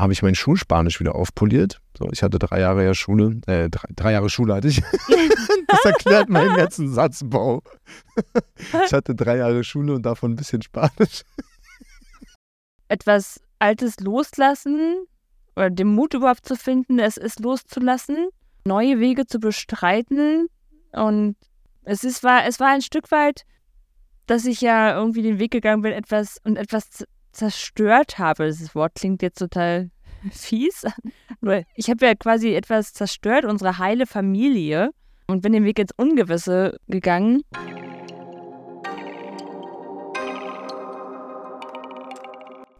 habe ich mein Schulspanisch wieder aufpoliert. So, ich hatte drei Jahre ja Schule, äh, drei, drei Jahre Schule hatte ich. das erklärt meinen ganzen Satzbau. ich hatte drei Jahre Schule und davon ein bisschen Spanisch. Etwas Altes loslassen oder den Mut überhaupt zu finden, es ist loszulassen, neue Wege zu bestreiten. Und es ist, war, es war ein Stück weit, dass ich ja irgendwie den Weg gegangen bin, etwas und etwas zerstört habe. Das Wort klingt jetzt total fies. Ich habe ja quasi etwas zerstört, unsere heile Familie, und bin den Weg ins Ungewisse gegangen.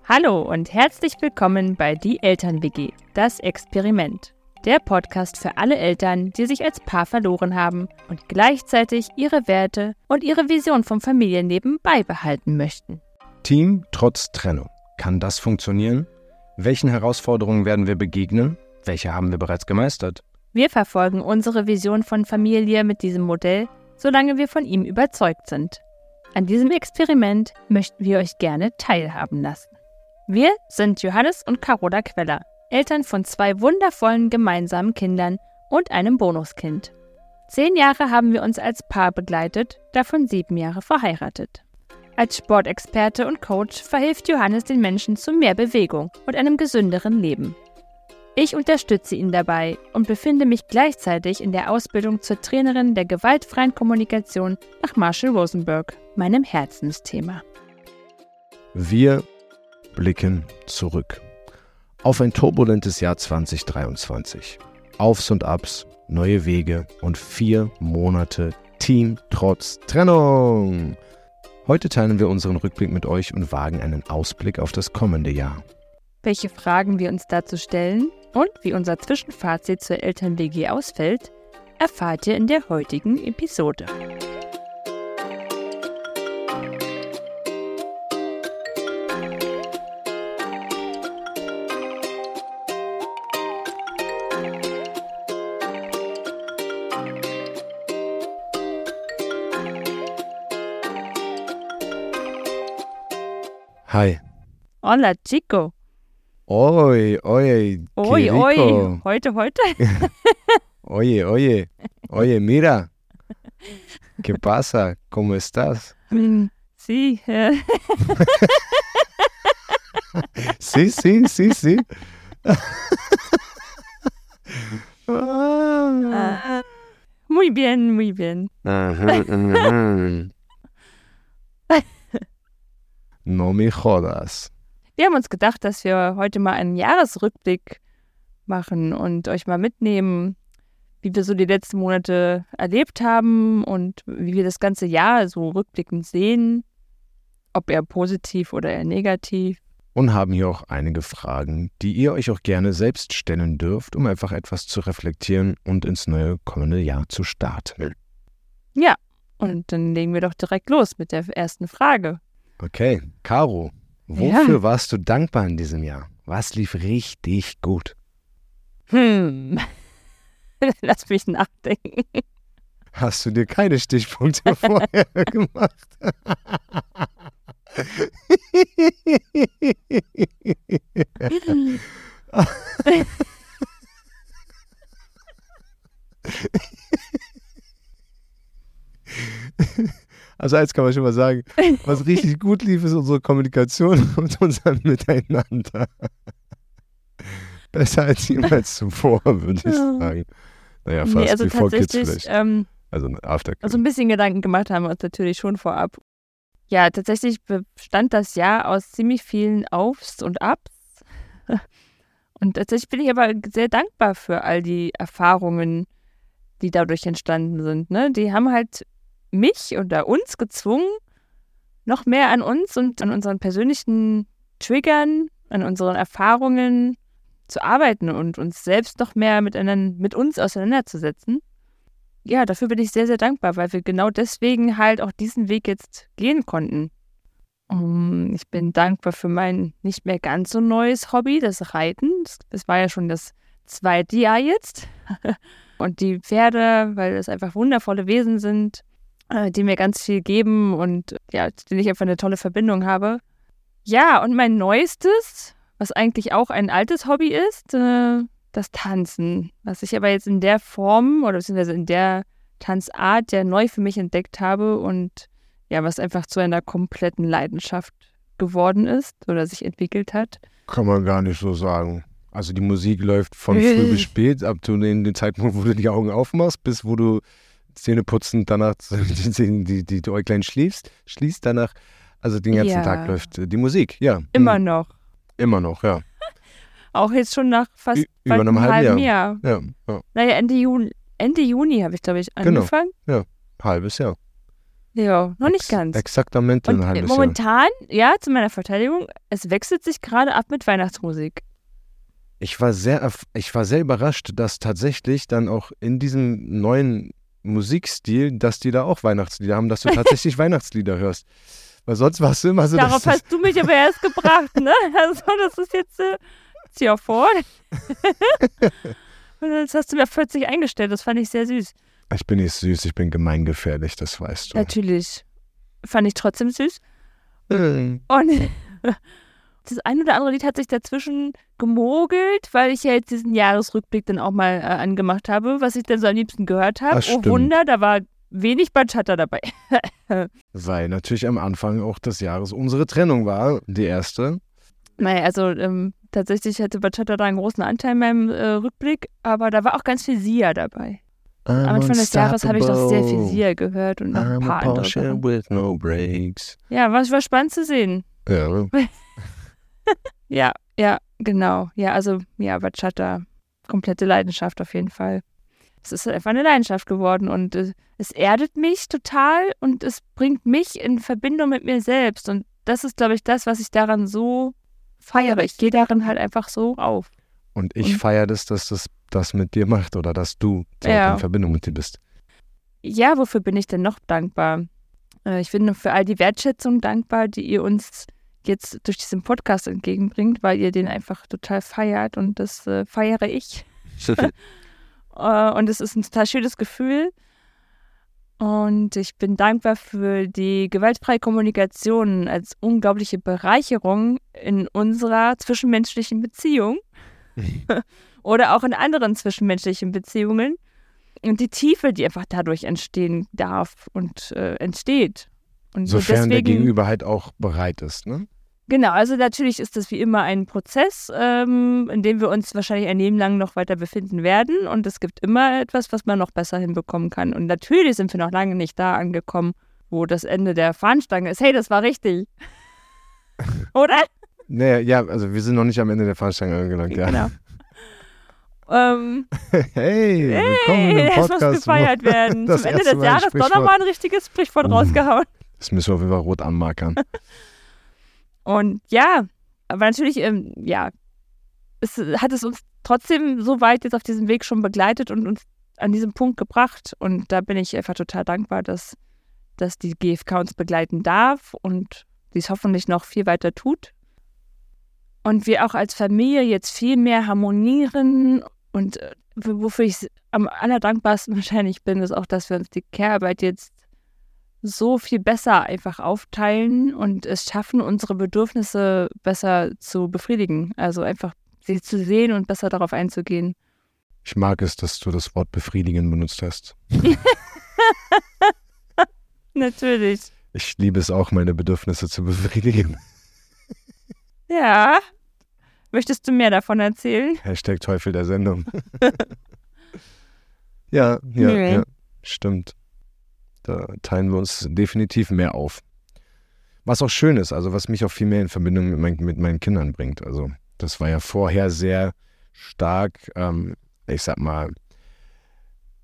Hallo und herzlich willkommen bei Die Eltern-WG, das Experiment. Der Podcast für alle Eltern, die sich als Paar verloren haben und gleichzeitig ihre Werte und ihre Vision vom Familienleben beibehalten möchten. Team trotz Trennung. Kann das funktionieren? Welchen Herausforderungen werden wir begegnen? Welche haben wir bereits gemeistert? Wir verfolgen unsere Vision von Familie mit diesem Modell, solange wir von ihm überzeugt sind. An diesem Experiment möchten wir euch gerne teilhaben lassen. Wir sind Johannes und Carola Queller, Eltern von zwei wundervollen gemeinsamen Kindern und einem Bonuskind. Zehn Jahre haben wir uns als Paar begleitet, davon sieben Jahre verheiratet. Als Sportexperte und Coach verhilft Johannes den Menschen zu mehr Bewegung und einem gesünderen Leben. Ich unterstütze ihn dabei und befinde mich gleichzeitig in der Ausbildung zur Trainerin der gewaltfreien Kommunikation nach Marshall Rosenberg, meinem Herzensthema. Wir blicken zurück auf ein turbulentes Jahr 2023. Aufs und Abs, neue Wege und vier Monate Team trotz Trennung. Heute teilen wir unseren Rückblick mit euch und wagen einen Ausblick auf das kommende Jahr. Welche Fragen wir uns dazu stellen und wie unser Zwischenfazit zur Eltern-WG ausfällt, erfahrt ihr in der heutigen Episode. Hola, Chico. Oi, oi. Oi, oi. Heute, heute. oye, oye. Oye, mira. ¿Qué pasa? ¿Cómo estás? Sí. sí, sí, sí, sí. Ah, muy bien, muy bien. No me jodas. Wir haben uns gedacht, dass wir heute mal einen Jahresrückblick machen und euch mal mitnehmen, wie wir so die letzten Monate erlebt haben und wie wir das ganze Jahr so rückblickend sehen, ob eher positiv oder eher negativ. Und haben hier auch einige Fragen, die ihr euch auch gerne selbst stellen dürft, um einfach etwas zu reflektieren und ins neue kommende Jahr zu starten. Ja, und dann legen wir doch direkt los mit der ersten Frage. Okay, Caro, wofür ja. warst du dankbar in diesem Jahr? Was lief richtig gut? Hm, lass mich nachdenken. Hast du dir keine Stichpunkte vorher gemacht? Also eins kann man schon mal sagen, was richtig gut lief, ist unsere Kommunikation und unser Miteinander. Besser als jemals zuvor, würde ich sagen. Naja, fast nee, also wie vor Kids vielleicht. Ähm, also after Also ein bisschen Gedanken gemacht haben wir uns natürlich schon vorab. Ja, tatsächlich bestand das Jahr aus ziemlich vielen Aufs und Abs. Und tatsächlich bin ich aber sehr dankbar für all die Erfahrungen, die dadurch entstanden sind. Ne? Die haben halt mich oder uns gezwungen, noch mehr an uns und an unseren persönlichen Triggern, an unseren Erfahrungen zu arbeiten und uns selbst noch mehr mit, mit uns auseinanderzusetzen. Ja, dafür bin ich sehr, sehr dankbar, weil wir genau deswegen halt auch diesen Weg jetzt gehen konnten. Ich bin dankbar für mein nicht mehr ganz so neues Hobby, das Reiten. Das, das war ja schon das zweite Jahr jetzt. und die Pferde, weil es einfach wundervolle Wesen sind, die mir ganz viel geben und ja, denen ich einfach eine tolle Verbindung habe. Ja, und mein neuestes, was eigentlich auch ein altes Hobby ist, äh, das Tanzen, was ich aber jetzt in der Form oder beziehungsweise in der Tanzart ja neu für mich entdeckt habe und ja, was einfach zu einer kompletten Leidenschaft geworden ist oder sich entwickelt hat. Kann man gar nicht so sagen. Also die Musik läuft von früh bis spät, ab zu den Zeitpunkt, wo du die Augen aufmachst, bis wo du Zähne putzen, danach die, die, die, die Äuglein schließt, schließt danach. Also den ganzen Ja. Tag läuft äh, die Musik, ja. Immer Hm, noch. Immer noch, ja. Auch jetzt schon nach fast Ü- über einem halben Jahr. Jahr. Ja, ja. Naja, Ende Juni, Ende Juni habe ich, glaube ich, Genau. angefangen. halbes Jahr. Ja, noch nicht Ex ganz. Exaktamente ein halbes Jahr. momentan, ja, zu meiner Verteidigung, es wechselt sich gerade ab mit Weihnachtsmusik. Ich war sehr, ich war sehr überrascht, dass tatsächlich dann auch in diesem neuen Musikstil, dass die da auch Weihnachtslieder haben, dass du tatsächlich Weihnachtslieder hörst. Weil sonst warst du immer so, Darauf hast du mich aber erst gebracht, ne? Also, das ist jetzt, äh, zieh auch vor. Und das hast du mir plötzlich eingestellt, das fand ich sehr süß. ich bin nicht süß, ich bin gemeingefährlich, das weißt du. Natürlich. Fand ich trotzdem süß. Ähm, Und das ein oder andere Lied hat sich dazwischen gemogelt, weil ich ja jetzt diesen Jahresrückblick dann auch mal äh, angemacht habe, was ich dann so am liebsten gehört habe. Oh. Wunder, da war wenig Bachata dabei. Weil natürlich am Anfang auch des Jahres unsere Trennung war, die erste. Naja, also ähm, tatsächlich hatte Bachata da einen großen Anteil in meinem äh, Rückblick, aber da war auch ganz viel Sia dabei. Am Anfang des Jahres habe ich doch sehr viel Sia gehört und noch ein I'm paar a andere with no brakes. Ja, war, war spannend zu sehen. Ja, Ja, ja, genau. Ja, also ja, Bachata, komplette Leidenschaft auf jeden Fall. Es ist einfach eine Leidenschaft geworden und äh, es erdet mich total und es bringt mich in Verbindung mit mir selbst. Und das ist, glaube ich, das, was ich daran so feiere. Ich gehe darin halt einfach so auf. Und ich feiere das, dass das das mit dir macht oder dass du Ja. in Verbindung mit dir bist. Ja, wofür bin ich denn noch dankbar? Äh, Ich bin für all die Wertschätzung dankbar, die ihr uns jetzt durch diesen Podcast entgegenbringt, weil ihr den einfach total feiert und das äh, feiere ich. Äh, und es ist ein total schönes Gefühl. Und ich bin dankbar für die gewaltfreie Kommunikation als unglaubliche Bereicherung in unserer zwischenmenschlichen Beziehung oder auch in anderen zwischenmenschlichen Beziehungen. Und die Tiefe, die einfach dadurch entstehen darf und äh, entsteht. Und so Sofern der deswegen, Gegenüber halt auch bereit ist, ne? Genau, also natürlich ist das wie immer ein Prozess, ähm, in dem wir uns wahrscheinlich ein Leben lang noch weiter befinden werden. Und es gibt immer etwas, was man noch besser hinbekommen kann. Und natürlich sind wir noch lange nicht da angekommen, wo das Ende der Fahnenstange ist. Hey, das war richtig. Oder? Naja, ja, also wir sind noch nicht am Ende der Veranstaltung angelangt, ja. Genau. Ähm, Hey, willkommen hey, im es muss Podcast. gefeiert werden. Das Zum Ende des Jahres doch nochmal ein richtiges Sprichwort Uh. rausgehauen. Das müssen wir auf jeden Fall rot anmarkern. Und ja, aber natürlich, ähm, ja, es hat es uns trotzdem so weit jetzt auf diesem Weg schon begleitet und uns an diesem Punkt gebracht. Und da bin ich einfach total dankbar, dass, dass die GfK uns begleiten darf und dies hoffentlich noch viel weiter tut. Und wir auch als Familie jetzt viel mehr harmonieren. Und äh, wofür ich am allerdankbarsten wahrscheinlich bin, ist auch, dass wir uns die Care-Arbeit jetzt so viel besser einfach aufteilen und es schaffen, unsere Bedürfnisse besser zu befriedigen. Also einfach sie zu sehen und besser darauf einzugehen. Ich mag es, dass du das Wort befriedigen benutzt hast. Natürlich. Ich liebe es auch, meine Bedürfnisse zu befriedigen. Ja. Möchtest du mehr davon erzählen? Hashtag Teufel der Sendung. ja, ja, Nee. ja, stimmt. Da teilen wir uns definitiv mehr auf. Was auch schön ist, also was mich auch viel mehr in Verbindung mit, mein, mit meinen Kindern bringt. Also das war ja vorher sehr stark, ähm, ich sag mal,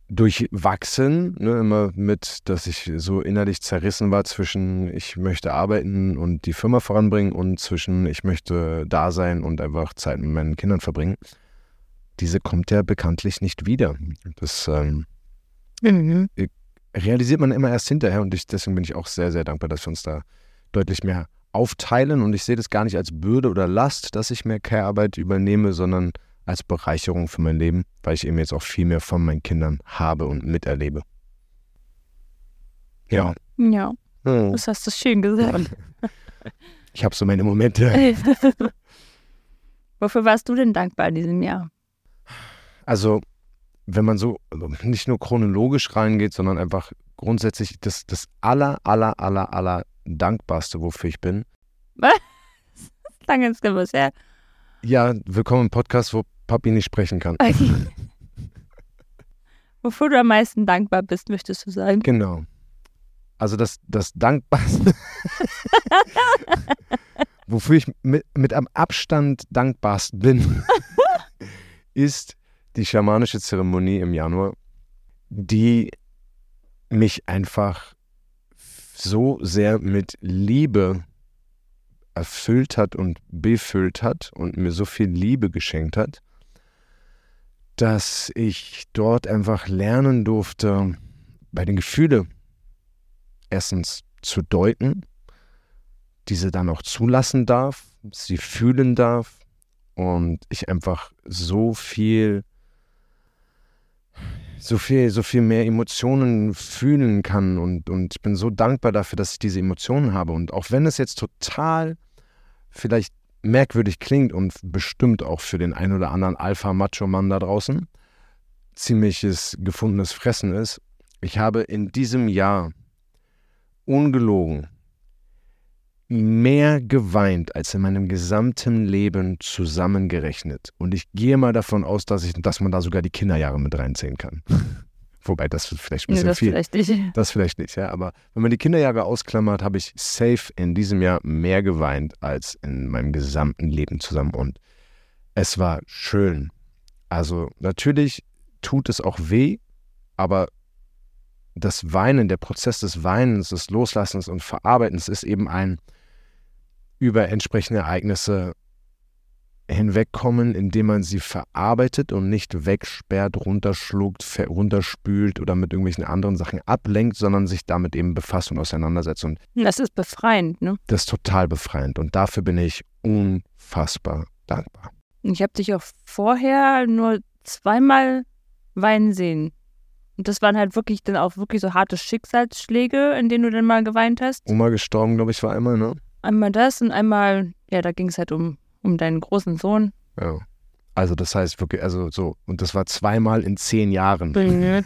durchwachsen, ne, immer mit, dass ich so innerlich zerrissen war zwischen ich möchte arbeiten und die Firma voranbringen und zwischen ich möchte da sein und einfach Zeit mit meinen Kindern verbringen. Diese kommt ja bekanntlich nicht wieder. Das ähm, realisiert man immer erst hinterher und ich, deswegen bin ich auch sehr, sehr dankbar, dass wir uns da deutlich mehr aufteilen und ich sehe das gar nicht als Bürde oder Last, dass ich mehr Care-Arbeit übernehme, sondern als Bereicherung für mein Leben, weil ich eben jetzt auch viel mehr von meinen Kindern habe und miterlebe. Ja. Ja, Hm. das hast du schön gesagt. Ich habe so meine Momente. Wofür warst du denn dankbar in diesem Jahr? Also, wenn man so nicht nur chronologisch reingeht, sondern einfach grundsätzlich das, das aller, aller, aller, aller dankbarste, wofür ich bin. Was? Lange ist gewusst, ja. Ja, willkommen im Podcast, wo Papi nicht sprechen kann. Wofür du am meisten dankbar bist, möchtest du sagen? Genau. Also das, das Dankbarste, wofür ich mit, mit am Abstand dankbarst bin, ist die schamanische Zeremonie im Januar, die mich einfach so sehr mit Liebe erfüllt hat und befüllt hat und mir so viel Liebe geschenkt hat, dass ich dort einfach lernen durfte, bei den Gefühlen erstens zu deuten, diese dann auch zulassen darf, sie fühlen darf und ich einfach so viel so viel, so viel mehr Emotionen fühlen kann und, und ich bin so dankbar dafür, dass ich diese Emotionen habe. Und auch wenn es jetzt total vielleicht merkwürdig klingt und bestimmt auch für den einen oder anderen Alpha-Macho-Mann da draußen ziemliches gefundenes Fressen ist, ich habe in diesem Jahr ungelogen mehr geweint als in meinem gesamten Leben zusammengerechnet. Und ich gehe mal davon aus, dass, ich, dass man da sogar die Kinderjahre mit reinzählen kann. Wobei das vielleicht ein bisschen nee, das viel. Vielleicht nicht. Das vielleicht nicht, ja. Aber wenn man die Kinderjahre ausklammert, habe ich safe in diesem Jahr mehr geweint als in meinem gesamten Leben zusammen. Und es war schön. Also natürlich tut es auch weh, aber das Weinen, der Prozess des Weinens, des Loslassens und Verarbeitens ist eben ein über entsprechende Ereignisse hinwegkommen, indem man sie verarbeitet und nicht wegsperrt, runterschluckt, runterspült oder mit irgendwelchen anderen Sachen ablenkt, sondern sich damit eben befasst und auseinandersetzt. Und das ist befreiend, ne? Das ist total befreiend und dafür bin ich unfassbar dankbar. Ich habe dich auch vorher nur zweimal weinen sehen. Und das waren halt wirklich dann auch wirklich so harte Schicksalsschläge, in denen du dann mal geweint hast. Oma gestorben, glaube ich, war einmal, ne? Einmal das und einmal, ja, da ging es halt um, um deinen großen Sohn. Ja. Also das heißt wirklich, also so, und das war zweimal in zehn Jahren.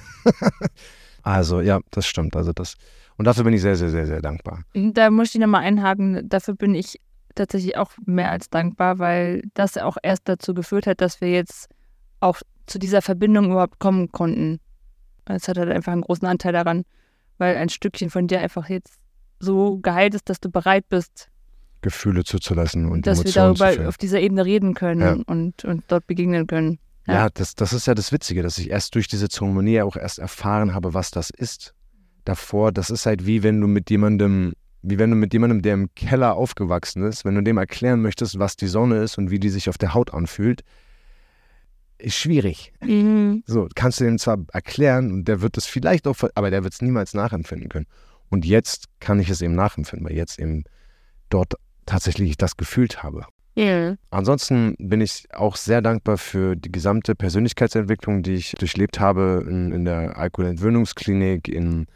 also ja, das stimmt. Also das, und dafür bin ich sehr, sehr, sehr, sehr dankbar. Da muss ich nochmal einhaken, dafür bin ich tatsächlich auch mehr als dankbar, weil das auch erst dazu geführt hat, dass wir jetzt auch zu dieser Verbindung überhaupt kommen konnten. Es hat halt einfach einen großen Anteil daran, weil ein Stückchen von dir einfach jetzt so geheilt ist, dass du bereit bist, Gefühle zuzulassen und dass Emotionen wir darüber auf dieser Ebene reden können Ja. und, und dort begegnen können. Ja, Ja. das, das ist ja das Witzige, dass ich erst durch diese Zeremonie auch erst erfahren habe, was das ist. Davor, das ist halt wie wenn du mit jemandem, wie wenn du mit jemandem, der im Keller aufgewachsen ist, wenn du dem erklären möchtest, was die Sonne ist und wie die sich auf der Haut anfühlt, ist schwierig. Mhm. So, kannst du dem zwar erklären und der wird es vielleicht auch, aber der wird es niemals nachempfinden können. Und jetzt kann ich es eben nachempfinden, weil jetzt eben dort tatsächlich ich das gefühlt habe. Ja. Ansonsten bin ich auch sehr dankbar für die gesamte Persönlichkeitsentwicklung, die ich durchlebt habe in, in der Alkoholentwöhnungsklinik, in,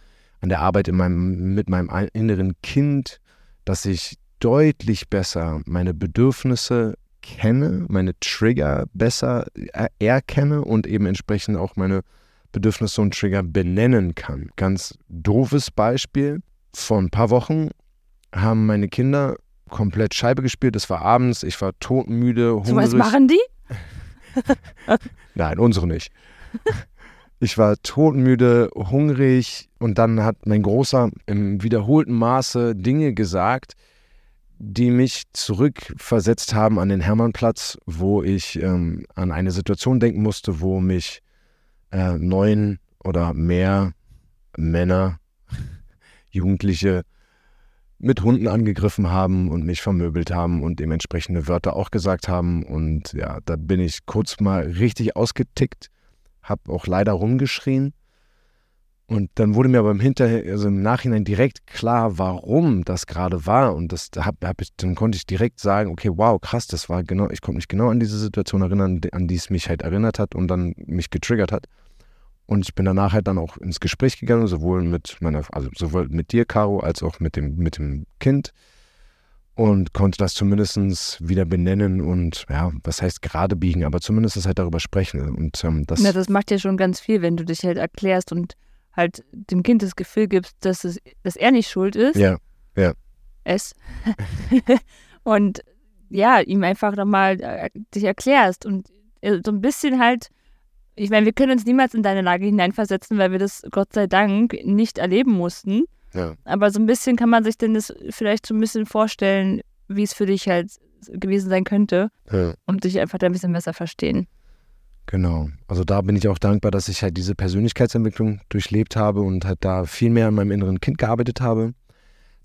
an der Arbeit in meinem, mit meinem ein- inneren Kind, dass ich deutlich besser meine Bedürfnisse kenne, meine Trigger besser er- erkenne und eben entsprechend auch meine Bedürfnisse und Trigger benennen kann. Ganz doofes Beispiel. Vor ein paar Wochen haben meine Kinder komplett Scheibe gespielt. Es war abends, ich war todmüde, So was hungrig. machen die? Nein, unsere nicht. Ich war todmüde, hungrig und dann hat mein Großer im wiederholten Maße Dinge gesagt, die mich zurückversetzt haben an den Hermannplatz, wo ich ähm, an eine Situation denken musste, wo mich äh, neun oder mehr Männer, Jugendliche mit Hunden angegriffen haben und mich vermöbelt haben und dementsprechende Wörter auch gesagt haben. Und ja, da bin ich kurz mal richtig ausgetickt, habe auch leider rumgeschrien. Und dann wurde mir aber im Hinterher, also im Nachhinein direkt klar, warum das gerade war. Und das hab, hab ich, dann konnte ich direkt sagen, okay, wow, krass, das war genau, ich konnte mich genau an diese Situation erinnern, an die es mich halt erinnert hat und dann mich getriggert hat. Und ich bin danach halt dann auch ins Gespräch gegangen, sowohl mit meiner, also sowohl mit dir, Caro, als auch mit dem, mit dem Kind. und konnte das zumindest wieder benennen und ja, was heißt gerade biegen, aber zumindest halt darüber sprechen. Und ähm, das, ja, das macht ja schon ganz viel, wenn du dich halt erklärst und halt dem Kind das Gefühl gibst, dass, es, dass er nicht schuld ist. Ja, ja. Es. und ja, ihm einfach nochmal äh, dich erklärst und äh, so ein bisschen halt, ich meine, wir können uns niemals in deine Lage hineinversetzen, weil wir das Gott sei Dank nicht erleben mussten. Ja. Aber so ein bisschen kann man sich denn das vielleicht so ein bisschen vorstellen, wie es für dich halt gewesen sein könnte Ja. und dich einfach da ein bisschen besser verstehen. Genau. Also da bin ich auch dankbar, dass ich halt diese Persönlichkeitsentwicklung durchlebt habe und halt da viel mehr an meinem inneren Kind gearbeitet habe.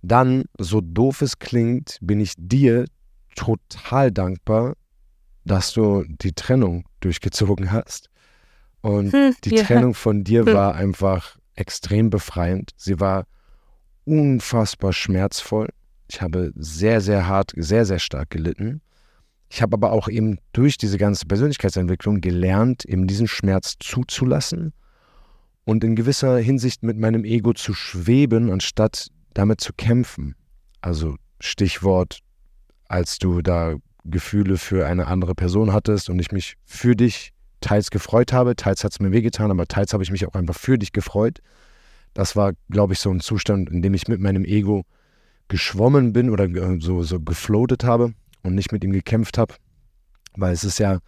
Dann, so doof es klingt, bin ich dir total dankbar, dass du die Trennung durchgezogen hast. Und Hm, die ja. Trennung von dir Hm. war einfach extrem befreiend. Sie war unfassbar schmerzvoll. Ich habe sehr, sehr hart, sehr, sehr stark gelitten. Ich habe aber auch eben durch diese ganze Persönlichkeitsentwicklung gelernt, eben diesen Schmerz zuzulassen und in gewisser Hinsicht mit meinem Ego zu schweben, anstatt damit zu kämpfen. Also Stichwort, als du da Gefühle für eine andere Person hattest und ich mich für dich teils gefreut habe, teils hat es mir wehgetan, aber teils habe ich mich auch einfach für dich gefreut. Das war, glaube ich, so ein Zustand, in dem ich mit meinem Ego geschwommen bin oder äh, so, so gefloatet habe und nicht mit ihm gekämpft habe. Weil es ist ja,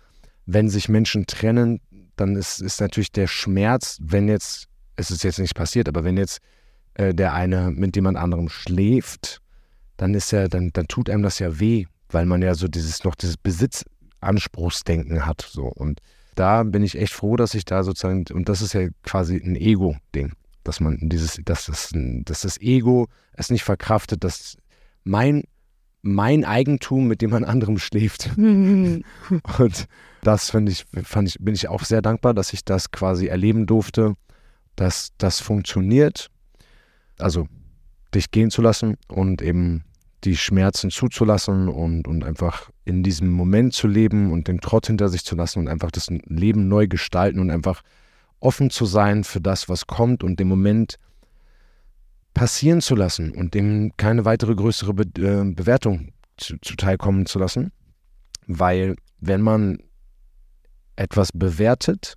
wenn sich Menschen trennen, dann ist, ist natürlich der Schmerz, wenn jetzt, es ist jetzt nicht passiert, aber wenn jetzt äh, der eine mit jemand anderem schläft, dann ist ja, dann, dann tut einem das ja weh, weil man ja so dieses noch dieses Besitzanspruchsdenken hat. So. Und da bin ich echt froh, dass ich da sozusagen, und das ist ja quasi ein Ego-Ding, dass man dieses, dass das, dass das Ego es nicht verkraftet, dass mein, mein Eigentum mit jemand anderem schläft. Und das finde ich, fand ich, bin ich auch sehr dankbar, dass ich das quasi erleben durfte, dass das funktioniert. Also dich gehen zu lassen und eben die Schmerzen zuzulassen und, und einfach in diesem Moment zu leben und den Trott hinter sich zu lassen und einfach das Leben neu gestalten und einfach offen zu sein für das, was kommt und den Moment passieren zu lassen und dem keine weitere größere Be äh, Bewertung zu, zuteilkommen zu lassen. Weil wenn man etwas bewertet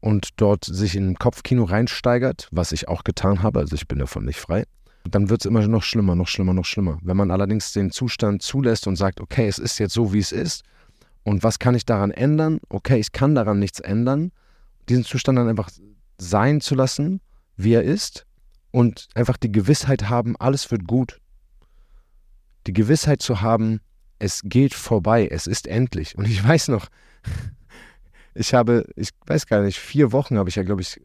und dort sich in ein Kopfkino reinsteigert, was ich auch getan habe, also ich bin davon nicht frei, dann wird es immer noch schlimmer, noch schlimmer, noch schlimmer. Wenn man allerdings den Zustand zulässt und sagt, okay, es ist jetzt so, wie es ist, und was kann ich daran ändern? Okay, ich kann daran nichts ändern. Diesen Zustand dann einfach sein zu lassen, wie er ist, und einfach die Gewissheit haben, alles wird gut. Die Gewissheit zu haben, es geht vorbei, es ist endlich. Und ich weiß noch, ich habe, ich weiß gar nicht, vier Wochen habe ich ja, glaube ich,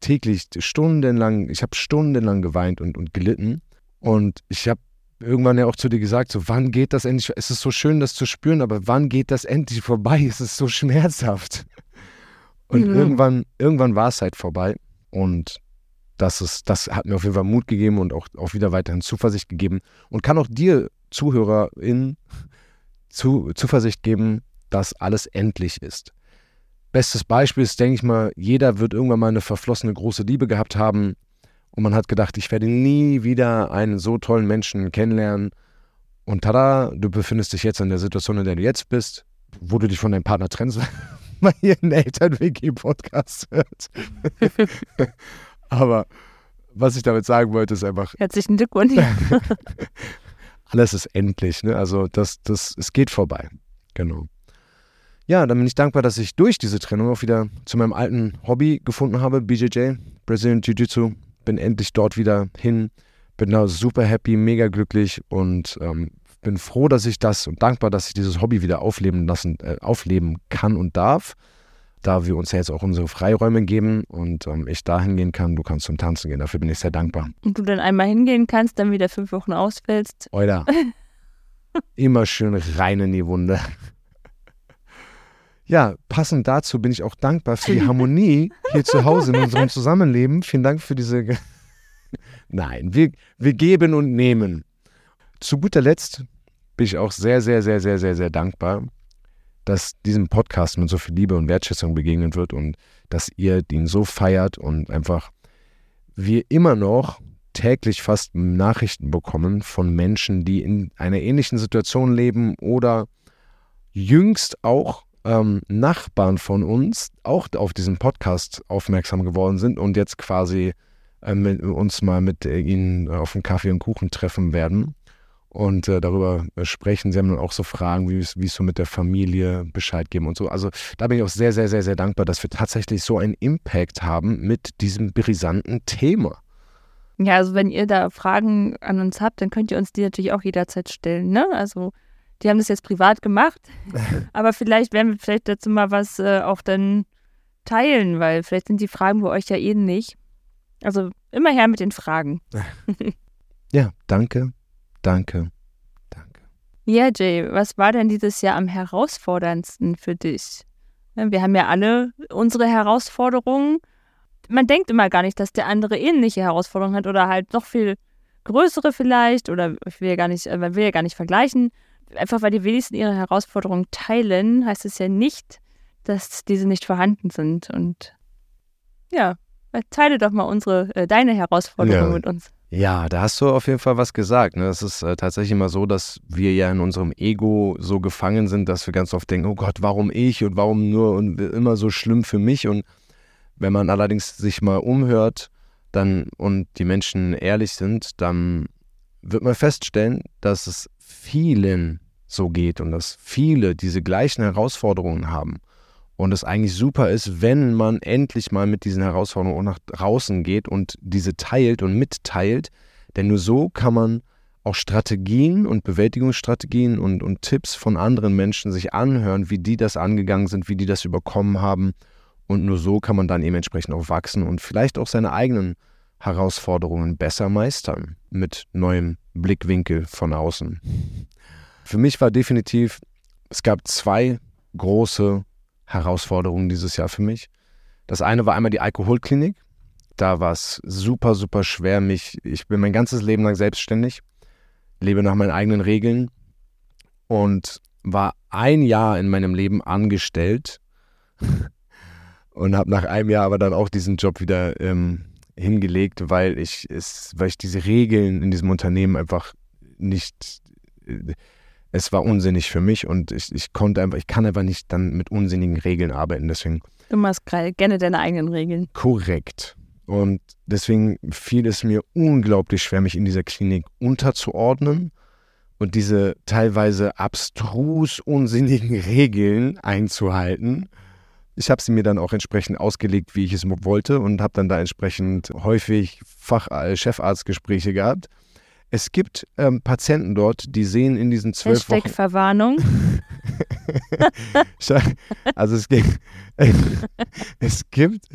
täglich stundenlang, ich habe stundenlang geweint und, und gelitten. Und ich habe irgendwann ja auch zu dir gesagt, so wann geht das endlich, es ist so schön, das zu spüren, aber wann geht das endlich vorbei? Es ist so schmerzhaft. Und Mhm. irgendwann, irgendwann war es halt vorbei. Und das ist, das hat mir auf jeden Fall Mut gegeben und auch, auch wieder weiterhin Zuversicht gegeben und kann auch dir, ZuhörerInnen, zu, Zuversicht geben, dass alles endlich ist. Bestes Beispiel ist, denke ich mal, jeder wird irgendwann mal eine verflossene große Liebe gehabt haben und man hat gedacht, ich werde nie wieder einen so tollen Menschen kennenlernen. Und tada, du befindest dich jetzt in der Situation, in der du jetzt bist, wo du dich von deinem Partner trennst, weil ihr einen Eltern-WG-Podcast hört. Aber was ich damit sagen wollte, ist einfach, Herzlichen Glückwunsch. alles ist endlich. Ne? Also das, das, es geht vorbei. Genau. Ja, dann bin ich dankbar, dass ich durch diese Trennung auch wieder zu meinem alten Hobby gefunden habe, BJJ, Brazilian Jiu-Jitsu. Bin endlich dort wieder hin. Bin da super happy, mega glücklich und ähm, bin froh, dass ich das und dankbar, dass ich dieses Hobby wieder aufleben lassen, äh, aufleben kann und darf. Da wir uns ja jetzt auch unsere Freiräume geben und ähm, ich da hingehen kann, du kannst zum Tanzen gehen. Dafür bin ich sehr dankbar. Und du dann einmal hingehen kannst, dann wieder fünf Wochen ausfällst. Euer. Immer schön rein in die Wunde. Ja, passend dazu bin ich auch dankbar für die Harmonie hier zu Hause in unserem Zusammenleben. Vielen Dank für diese. Nein, wir, wir geben und nehmen. Zu guter Letzt bin ich auch sehr, sehr, sehr, sehr, sehr, sehr dankbar, dass diesem Podcast mit so viel Liebe und Wertschätzung begegnen wird und dass ihr den so feiert und einfach wir immer noch täglich fast Nachrichten bekommen von Menschen, die in einer ähnlichen Situation leben oder jüngst auch ähm, Nachbarn von uns auch auf diesen Podcast aufmerksam geworden sind und jetzt quasi äh, mit, uns mal mit äh, ihnen auf einen Kaffee und Kuchen treffen werden und äh, darüber sprechen. Sie haben dann auch so Fragen, wie es so mit der Familie Bescheid geben und so. Also da bin ich auch sehr, sehr, sehr, sehr dankbar, dass wir tatsächlich so einen Impact haben mit diesem brisanten Thema. Ja, also wenn ihr da Fragen an uns habt, dann könnt ihr uns die natürlich auch jederzeit stellen. Ne? Also die haben das jetzt privat gemacht, aber vielleicht werden wir vielleicht dazu mal was äh, auch dann teilen, weil vielleicht sind die Fragen bei euch ja ähnlich. Also immer her mit den Fragen. ja, danke, danke, danke. Ja, Jay, was war denn dieses Jahr am herausforderndsten für dich? Wir haben ja alle unsere Herausforderungen. Man denkt immer gar nicht, dass der andere ähnliche Herausforderungen hat oder halt noch viel größere vielleicht oder ich will ja gar nicht, äh, man will ja gar nicht vergleichen einfach weil die wenigsten ihre Herausforderungen teilen, heißt es ja nicht, dass diese nicht vorhanden sind. Und ja, teile doch mal unsere, äh, deine Herausforderungen ja. mit uns. Ja, da hast du auf jeden Fall was gesagt. Ne? Es ist äh, tatsächlich immer so, dass wir ja in unserem Ego so gefangen sind, dass wir ganz oft denken, oh Gott, warum ich und warum nur und immer so schlimm für mich. Und wenn man allerdings sich mal umhört dann und die Menschen ehrlich sind, dann wird man feststellen, dass es vielen so geht und dass viele diese gleichen Herausforderungen haben. Und es eigentlich super ist, wenn man endlich mal mit diesen Herausforderungen auch nach draußen geht und diese teilt und mitteilt. Denn nur so kann man auch Strategien und Bewältigungsstrategien und, und Tipps von anderen Menschen sich anhören, wie die das angegangen sind, wie die das überkommen haben. Und nur so kann man dann eben entsprechend auch wachsen und vielleicht auch seine eigenen Herausforderungen besser meistern mit neuem Blickwinkel von außen. Für mich war definitiv, es gab zwei große Herausforderungen dieses Jahr für mich. Das eine war einmal die Alkoholklinik. Da war es super, super schwer, mich, ich bin mein ganzes Leben lang selbstständig, lebe nach meinen eigenen Regeln und war ein Jahr in meinem Leben angestellt und habe nach einem Jahr aber dann auch diesen Job wieder ähm, hingelegt, weil ich es, weil ich diese Regeln in diesem Unternehmen einfach nicht, äh, es war unsinnig für mich und ich, ich konnte einfach, ich kann einfach nicht dann mit unsinnigen Regeln arbeiten, deswegen. Du machst gerne deine eigenen Regeln. Korrekt. Und deswegen fiel es mir unglaublich schwer, mich in dieser Klinik unterzuordnen und diese teilweise abstrus unsinnigen Regeln einzuhalten. Ich habe sie mir dann auch entsprechend ausgelegt, wie ich es wollte und habe dann da entsprechend häufig Fach äh, Chefarztgespräche gehabt. Es gibt ähm, Patienten dort, die sehen in diesen zwölf Hashtag Wochen. Verwarnung. also es gibt, es gibt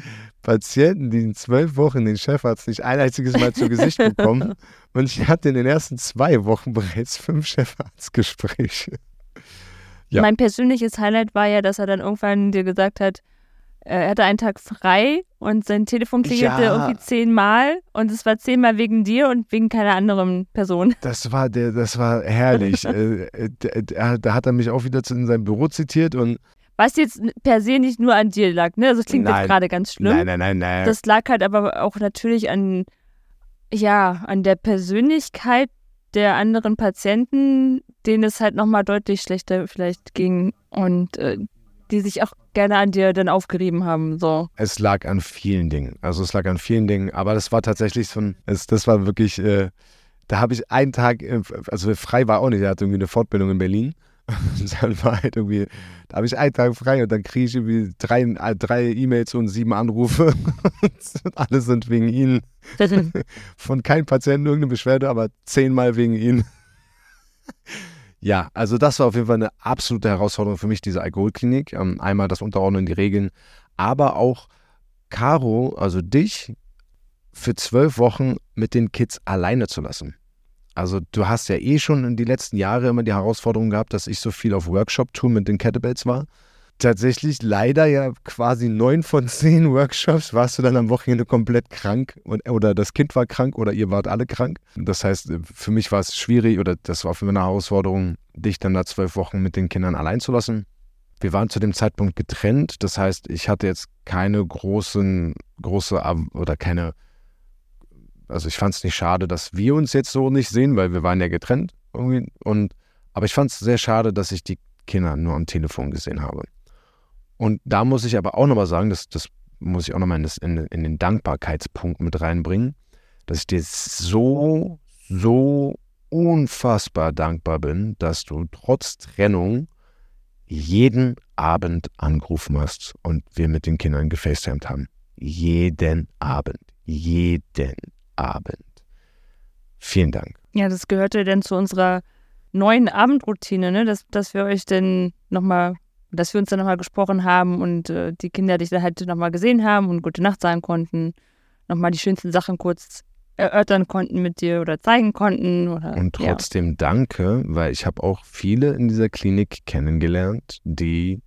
Patienten, die in zwölf Wochen den Chefarzt nicht ein einziges Mal zu Gesicht bekommen. Und ich hatte in den ersten zwei Wochen bereits fünf Chefarztgespräche. Ja. Mein persönliches Highlight war ja, dass er dann irgendwann dir gesagt hat, er hatte einen Tag frei und sein Telefon klingelte ja. irgendwie zehnmal und es war zehnmal wegen dir und wegen keiner anderen Person. Das war der, das war herrlich. äh, äh, da hat er mich auch wieder in seinem Büro zitiert und was jetzt per se nicht nur an dir lag, ne? Also es klingt nein. jetzt gerade ganz schlimm. Nein, nein, nein, nein. Das lag halt aber auch natürlich an, ja, an der Persönlichkeit der anderen Patienten, denen es halt nochmal deutlich schlechter vielleicht ging und äh, die sich auch gerne an dir dann aufgerieben haben. So. Es lag an vielen Dingen. Also es lag an vielen Dingen, aber das war tatsächlich so ein, es, das war wirklich, äh, da habe ich einen Tag, äh, also frei war auch nicht, er hatte irgendwie eine Fortbildung in Berlin. Und dann war halt irgendwie, da habe ich einen Tag frei und dann kriege ich irgendwie drei, äh, drei E-Mails und sieben Anrufe. und alle sind wegen ihnen. Von keinem Patienten irgendeine Beschwerde, aber zehnmal wegen ihnen. ja, also das war auf jeden Fall eine absolute Herausforderung für mich, diese Alkoholklinik. Ähm, einmal das Unterordnen die Regeln, aber auch Caro, also dich, für zwölf Wochen mit den Kids alleine zu lassen. Also du hast ja eh schon in die letzten Jahre immer die Herausforderung gehabt, dass ich so viel auf Workshop-Tour mit den Kettlebells war. Tatsächlich leider ja quasi neun von zehn Workshops warst du dann am Wochenende komplett krank und, oder das Kind war krank oder ihr wart alle krank. Das heißt, für mich war es schwierig oder das war für mich eine Herausforderung, dich dann da zwölf Wochen mit den Kindern allein zu lassen. Wir waren zu dem Zeitpunkt getrennt, das heißt, ich hatte jetzt keine großen, große oder keine also ich fand es nicht schade, dass wir uns jetzt so nicht sehen, weil wir waren ja getrennt irgendwie. Und, aber ich fand es sehr schade, dass ich die Kinder nur am Telefon gesehen habe. Und da muss ich aber auch nochmal sagen, das, das muss ich auch nochmal in, in, den Dankbarkeitspunkt mit reinbringen, dass ich dir so, so unfassbar dankbar bin, dass du trotz Trennung jeden Abend angerufen hast und wir mit den Kindern gefacetimed haben. Jeden Abend. Jeden Abend. Vielen Dank. Ja, das gehörte denn zu unserer neuen Abendroutine, ne? dass, dass wir euch denn nochmal, dass wir uns dann nochmal gesprochen haben und äh, die Kinder dich dann halt nochmal gesehen haben und gute Nacht sagen konnten, nochmal die schönsten Sachen kurz erörtern konnten mit dir oder zeigen konnten. Oder, und trotzdem ja. danke, weil ich habe auch viele in dieser Klinik kennengelernt, die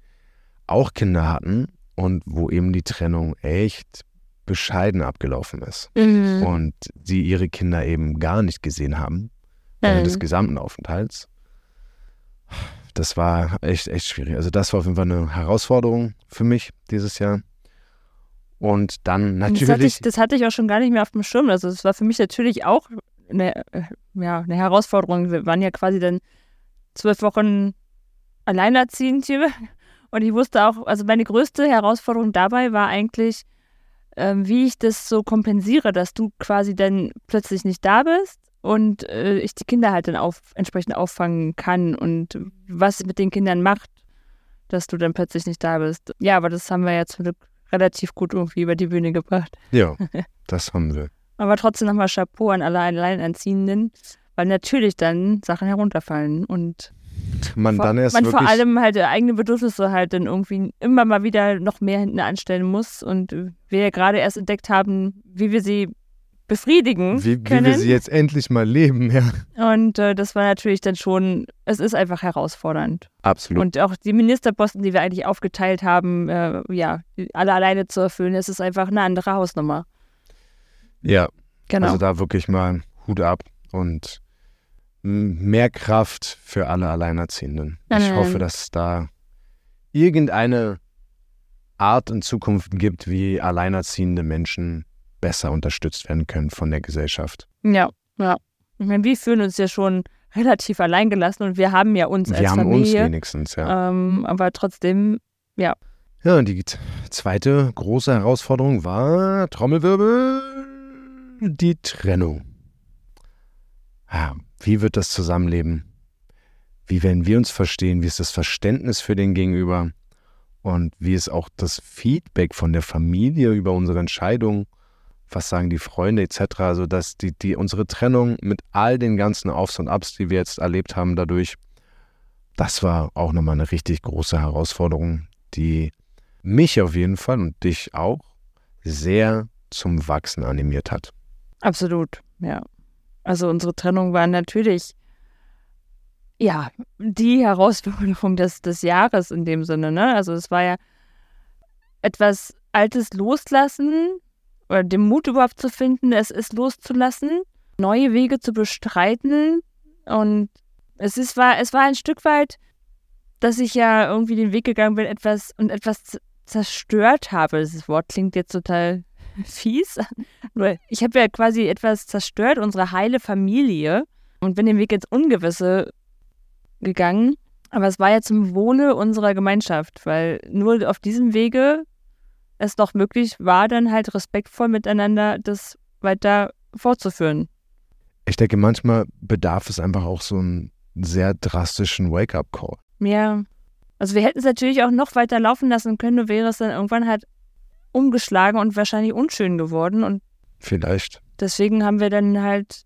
auch Kinder hatten und wo eben die Trennung echt bescheiden abgelaufen ist. Mhm. Und sie ihre Kinder eben gar nicht gesehen haben während mhm. des gesamten Aufenthalts. Das war echt, echt schwierig. Also das war auf jeden Fall eine Herausforderung für mich dieses Jahr. Und dann natürlich. Das hatte, ich, das hatte ich auch schon gar nicht mehr auf dem Schirm. Also es war für mich natürlich auch eine, äh, ja, eine Herausforderung. Wir waren ja quasi dann zwölf Wochen alleinerziehend hier. Und ich wusste auch, also meine größte Herausforderung dabei war eigentlich, ähm, wie ich das so kompensiere, dass du quasi dann plötzlich nicht da bist und äh, ich die Kinder halt dann auf, entsprechend auffangen kann und was es mit den Kindern macht, dass du dann plötzlich nicht da bist. Ja, aber das haben wir ja zum Glück relativ gut irgendwie über die Bühne gebracht. Ja, das haben wir. aber trotzdem nochmal Chapeau an alle Alleinerziehenden, weil natürlich dann Sachen herunterfallen und man dann erst man wirklich vor allem halt eigene Bedürfnisse halt dann irgendwie immer mal wieder noch mehr hinten anstellen muss und wir ja gerade erst entdeckt haben, wie wir sie befriedigen wie, können. Wie wir sie jetzt endlich mal leben, ja. Und äh, das war natürlich dann schon, es ist einfach herausfordernd. Absolut. Und auch die Ministerposten, die wir eigentlich aufgeteilt haben, äh, ja, alle alleine zu erfüllen, es ist einfach eine andere Hausnummer. Ja, genau. Also da wirklich mal Hut ab und mehr Kraft für alle Alleinerziehenden. Nein, ich hoffe, dass es da irgendeine Art in Zukunft gibt, wie alleinerziehende Menschen besser unterstützt werden können von der Gesellschaft. Ja, ja. Ich meine, wir fühlen uns ja schon relativ alleingelassen und wir haben ja uns wir als haben Familie. uns wenigstens, ja. Ähm, aber trotzdem, ja. Ja, und die zweite große Herausforderung war, Trommelwirbel, die Trennung. Ja, wie wird das Zusammenleben? Wie werden wir uns verstehen? Wie ist das Verständnis für den Gegenüber? Und wie ist auch das Feedback von der Familie über unsere Entscheidung? was sagen die Freunde etc. Also dass die, die unsere Trennung mit all den ganzen Aufs und Abs, die wir jetzt erlebt haben, dadurch, das war auch nochmal eine richtig große Herausforderung, die mich auf jeden Fall und dich auch sehr zum Wachsen animiert hat. Absolut, ja. Also unsere Trennung war natürlich ja die Herausforderung des, des Jahres in dem Sinne. Ne? Also es war ja etwas Altes loslassen, oder den Mut überhaupt zu finden, es ist loszulassen, neue Wege zu bestreiten. Und es ist, war, es war ein Stück weit, dass ich ja irgendwie den Weg gegangen bin, etwas und etwas zerstört habe. Das Wort klingt jetzt total fies. Ich habe ja quasi etwas zerstört, unsere heile Familie, und bin den Weg ins Ungewisse gegangen. Aber es war ja zum Wohle unserer Gemeinschaft, weil nur auf diesem Wege es doch möglich war, dann halt respektvoll miteinander das weiter fortzuführen. Ich denke, manchmal bedarf es einfach auch so einen sehr drastischen Wake-up-Call. Ja. Also wir hätten es natürlich auch noch weiter laufen lassen können, nur wäre es dann irgendwann halt umgeschlagen und wahrscheinlich unschön geworden. Und vielleicht. Deswegen haben wir dann halt,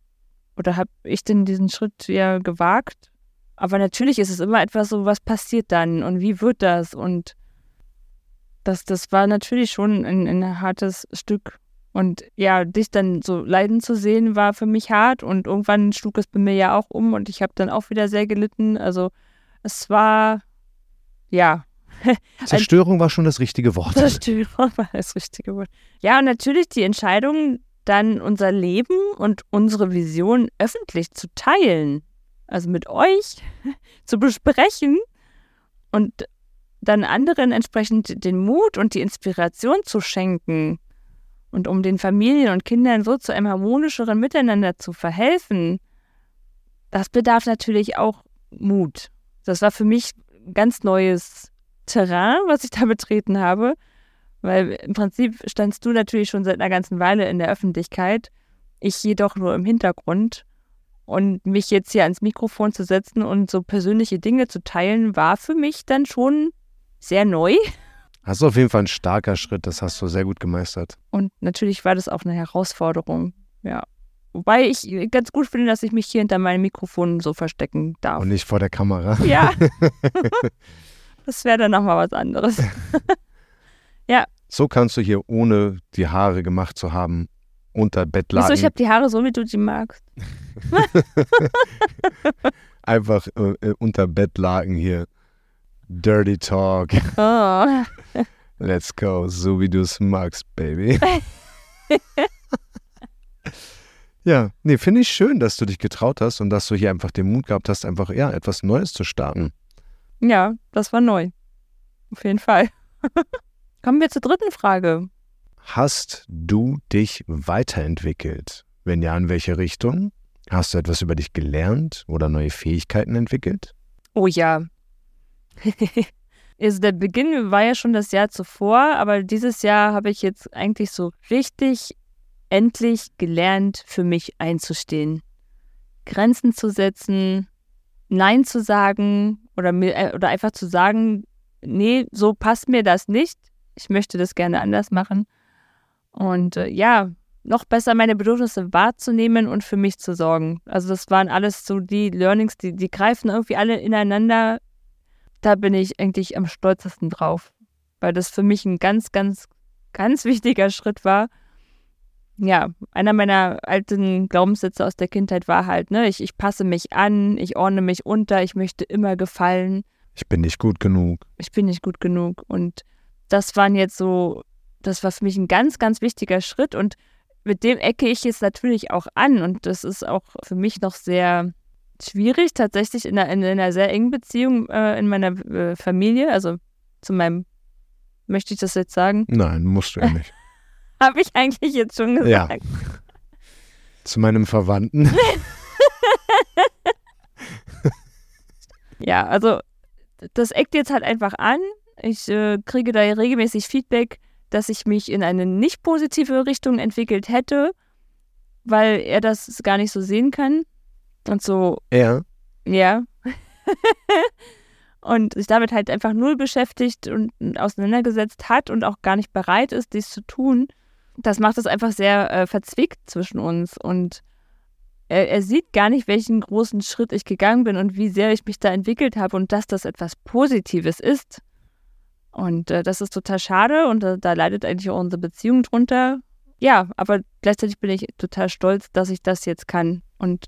oder habe ich denn diesen Schritt ja gewagt. Aber natürlich ist es immer etwas so, was passiert dann und wie wird das und das, das war natürlich schon ein, ein hartes Stück. Und ja, dich dann so leiden zu sehen, war für mich hart. Und irgendwann schlug es bei mir ja auch um und ich habe dann auch wieder sehr gelitten. Also es war, ja. Zerstörung war schon das richtige Wort. Zerstörung war das richtige Wort. Ja, und natürlich die Entscheidung, dann unser Leben und unsere Vision öffentlich zu teilen. Also mit euch zu besprechen und dann anderen entsprechend den Mut und die Inspiration zu schenken Und um den Familien und Kindern so zu einem harmonischeren Miteinander zu verhelfen, das bedarf natürlich auch Mut. Das war für mich ein ganz neues Terrain, was ich da betreten habe, weil im Prinzip standst du natürlich schon seit einer ganzen Weile in der Öffentlichkeit, ich jedoch nur im Hintergrund. Und mich jetzt hier ans Mikrofon zu setzen und so persönliche Dinge zu teilen, war für mich dann schon sehr neu. Das ist auf jeden Fall ein starker Schritt, das hast du sehr gut gemeistert. Und natürlich war das auch eine Herausforderung, ja. Wobei ich ganz gut finde, dass ich mich hier hinter meinem Mikrofon so verstecken darf. Und nicht vor der Kamera. Ja. das wäre dann nochmal was anderes. ja. So kannst du hier, ohne die Haare gemacht zu haben, unter Bettlaken. Wieso, ich habe die Haare so, wie du die magst. Einfach äh, äh, unter Bettlaken hier. Dirty Talk. Oh. Let's go, so wie du es magst, Baby. ja, nee, finde ich schön, dass du dich getraut hast und dass du hier einfach den Mut gehabt hast, einfach ja, etwas Neues zu starten. Ja, das war neu. Auf jeden Fall. Kommen wir zur dritten Frage. Hast du dich weiterentwickelt? Wenn ja, in welche Richtung? Hast du etwas über dich gelernt oder neue Fähigkeiten entwickelt? Oh ja. also der Beginn war ja schon das Jahr zuvor, aber dieses Jahr habe ich jetzt eigentlich so richtig endlich gelernt, für mich einzustehen. Grenzen zu setzen, Nein zu sagen oder, mir, äh, oder einfach zu sagen, nee, so passt mir das nicht. Ich möchte das gerne anders machen. Und äh, ja, noch besser meine Bedürfnisse wahrzunehmen und für mich zu sorgen. Also das waren alles so die Learnings, die, die greifen irgendwie alle ineinander. Da bin ich eigentlich am stolzesten drauf, weil das für mich ein ganz, ganz, ganz wichtiger Schritt war. Ja, einer meiner alten Glaubenssätze aus der Kindheit war halt, ne, ich, ich passe mich an, ich ordne mich unter, ich möchte immer gefallen. Ich bin nicht gut genug. Ich bin nicht gut genug. Und das waren jetzt so das war für mich ein ganz, ganz wichtiger Schritt und mit dem ecke ich jetzt natürlich auch an und das ist auch für mich noch sehr schwierig, tatsächlich in einer, in einer sehr engen Beziehung äh, in meiner äh, Familie, also zu meinem, möchte ich das jetzt sagen? Nein, musst du ja nicht. Habe ich eigentlich jetzt schon gesagt. Ja. Zu meinem Verwandten. ja, also das eckt jetzt halt einfach an. Ich äh, kriege da regelmäßig Feedback, dass ich mich in eine nicht positive Richtung entwickelt hätte, weil er das gar nicht so sehen kann. Und so. Er? Ja. und sich damit halt einfach null beschäftigt und auseinandergesetzt hat und auch gar nicht bereit ist, dies zu tun. Das macht es einfach sehr äh, verzwickt zwischen uns und er, er, sieht gar nicht, welchen großen Schritt ich gegangen bin und wie sehr ich mich da entwickelt habe und dass das etwas Positives ist. Und äh, das ist total schade und äh, da leidet eigentlich auch unsere Beziehung drunter. Ja, aber gleichzeitig bin ich total stolz, dass ich das jetzt kann. Und,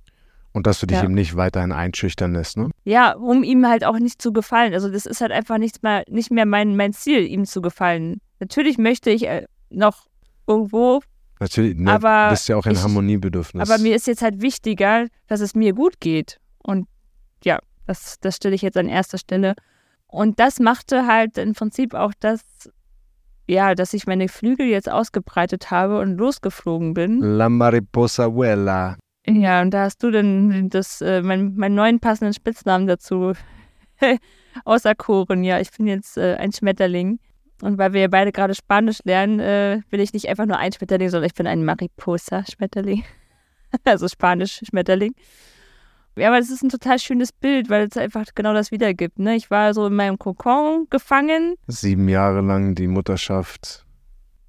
und dass du dich ja. eben nicht weiterhin einschüchtern lässt, ne? Ja, um ihm halt auch nicht zu gefallen. Also das ist halt einfach nicht mehr, nicht mehr mein, mein Ziel, ihm zu gefallen. Natürlich möchte ich äh, noch irgendwo. Natürlich, ne, aber bist ja auch ein ich, Harmoniebedürfnis. Aber mir ist jetzt halt wichtiger, dass es mir gut geht. Und ja, das, das stelle ich jetzt an erster Stelle. Und das machte halt im Prinzip auch das, ja, dass ich meine Flügel jetzt ausgebreitet habe und losgeflogen bin. La Mariposa Vuela. Ja, und da hast du dann das, äh, mein, meinen neuen passenden Spitznamen dazu auserkoren. Ja, ich bin jetzt äh, ein Schmetterling. Und weil wir beide gerade Spanisch lernen, äh, bin ich nicht einfach nur ein Schmetterling, sondern ich bin ein Mariposa-Schmetterling. also Spanisch-Schmetterling. Ja, aber das ist ein total schönes Bild, weil es einfach genau das wiedergibt. Ne? Ich war so in meinem Kokon gefangen. Sieben Jahre lang die Mutterschaft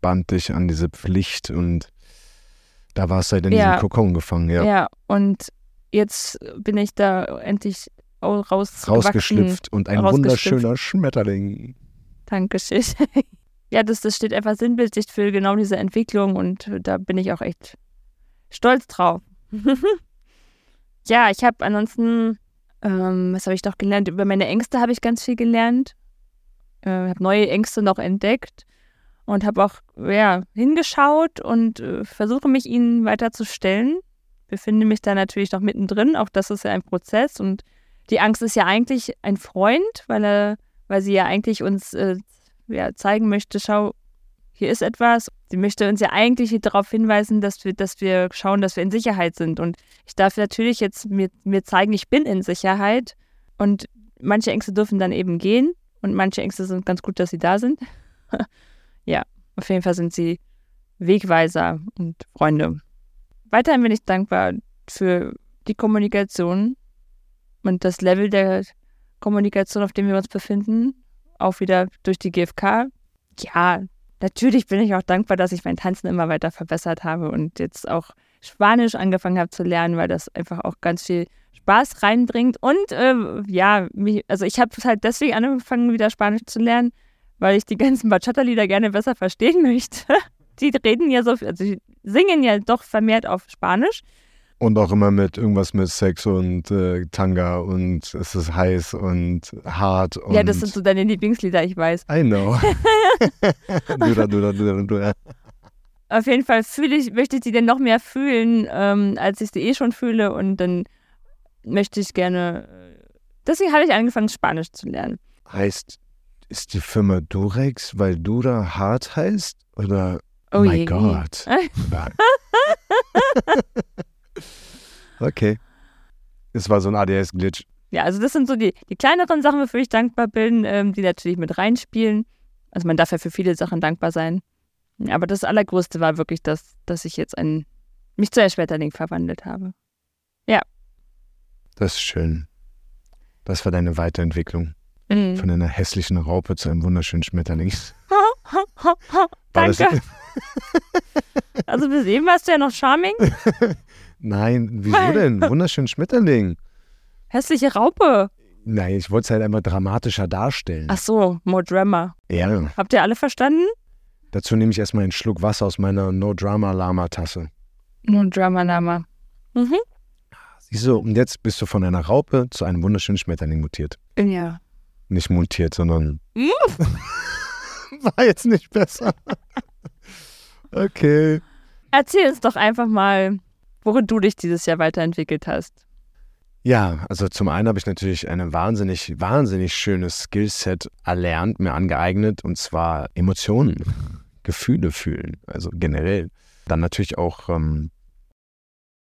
band dich an diese Pflicht und da warst du halt in ja. diesem Kokon gefangen, ja. Ja, und jetzt bin ich da endlich raus rausgeschlüpft und ein wunderschöner Schmetterling. Dankeschön. ja, das, das steht einfach sinnbildlich für genau diese Entwicklung und da bin ich auch echt stolz drauf. ja, ich habe ansonsten, ähm, was habe ich noch gelernt? Über meine Ängste habe ich ganz viel gelernt. Äh, habe neue Ängste noch entdeckt und habe auch ja, hingeschaut und äh, versuche mich ihnen weiter zu stellen. Befinde mich da natürlich noch mittendrin. Auch das ist ja ein Prozess und die Angst ist ja eigentlich ein Freund, weil er, weil sie ja eigentlich uns äh, ja, zeigen möchte, schau, hier ist etwas. Sie möchte uns ja eigentlich darauf hinweisen, dass wir, dass wir schauen, dass wir in Sicherheit sind. Und ich darf natürlich jetzt mir, mir zeigen, ich bin in Sicherheit. Und manche Ängste dürfen dann eben gehen. Und manche Ängste sind ganz gut, dass sie da sind. ja, auf jeden Fall sind sie Wegweiser und Freunde. Weiterhin bin ich dankbar für die Kommunikation und das Level der Kommunikation, auf dem wir uns befinden. Auch wieder durch die GfK. Ja, natürlich bin ich auch dankbar, dass ich mein Tanzen immer weiter verbessert habe und jetzt auch Spanisch angefangen habe zu lernen, weil das einfach auch ganz viel Spaß reinbringt. Und äh, ja, mich, also ich habe halt deswegen angefangen, wieder Spanisch zu lernen, weil ich die ganzen Bachata-Lieder gerne besser verstehen möchte. Die reden ja so, also die singen ja doch vermehrt auf Spanisch. Und auch immer mit irgendwas mit Sex und äh, Tanga und es ist heiß und hart. Und ja, das sind so deine Lieblingslieder, ich weiß. I know. du, du, du, du, Auf jeden Fall fühle ich, möchte ich die denn noch mehr fühlen, ähm, als ich sie eh schon fühle. Und dann möchte ich gerne. Deswegen habe ich angefangen, Spanisch zu lernen. Heißt, ist die Firma Durex, weil Dura hart heißt? Oder oh my je. Okay. Es war so ein ADS-Glitch. Ja, also das sind so die, die kleineren Sachen, wofür ich dankbar bin, ähm, die natürlich mit reinspielen. Also man darf ja für viele Sachen dankbar sein. Aber das Allergrößte war wirklich, dass, dass ich jetzt ein, mich zu einem Schmetterling verwandelt habe. Das ist schön. Das war deine Weiterentwicklung. Mhm. Von einer hässlichen Raupe zu einem wunderschönen Schmetterling. Danke. Also bis eben warst du ja noch charming. Nein, wieso denn? Wunderschönen Schmetterling. Hässliche Raupe. Nein, ich wollte es halt einmal dramatischer darstellen. Ach so, more drama. Ja, Habt ihr alle verstanden? dazu nehme ich erstmal einen Schluck Wasser aus meiner No Drama Lama Tasse. More drama, Lama. Mhm. Siehst du, und jetzt bist du von einer Raupe zu einem wunderschönen Schmetterling mutiert. Ja. Nicht mutiert, sondern war jetzt nicht besser. okay. Erzähl uns doch einfach mal, worin du dich dieses Jahr weiterentwickelt hast. Ja, also zum einen habe ich natürlich ein wahnsinnig, wahnsinnig schönes Skillset erlernt, mir angeeignet, und zwar Emotionen, Gefühle fühlen, also generell. Dann natürlich auch ähm,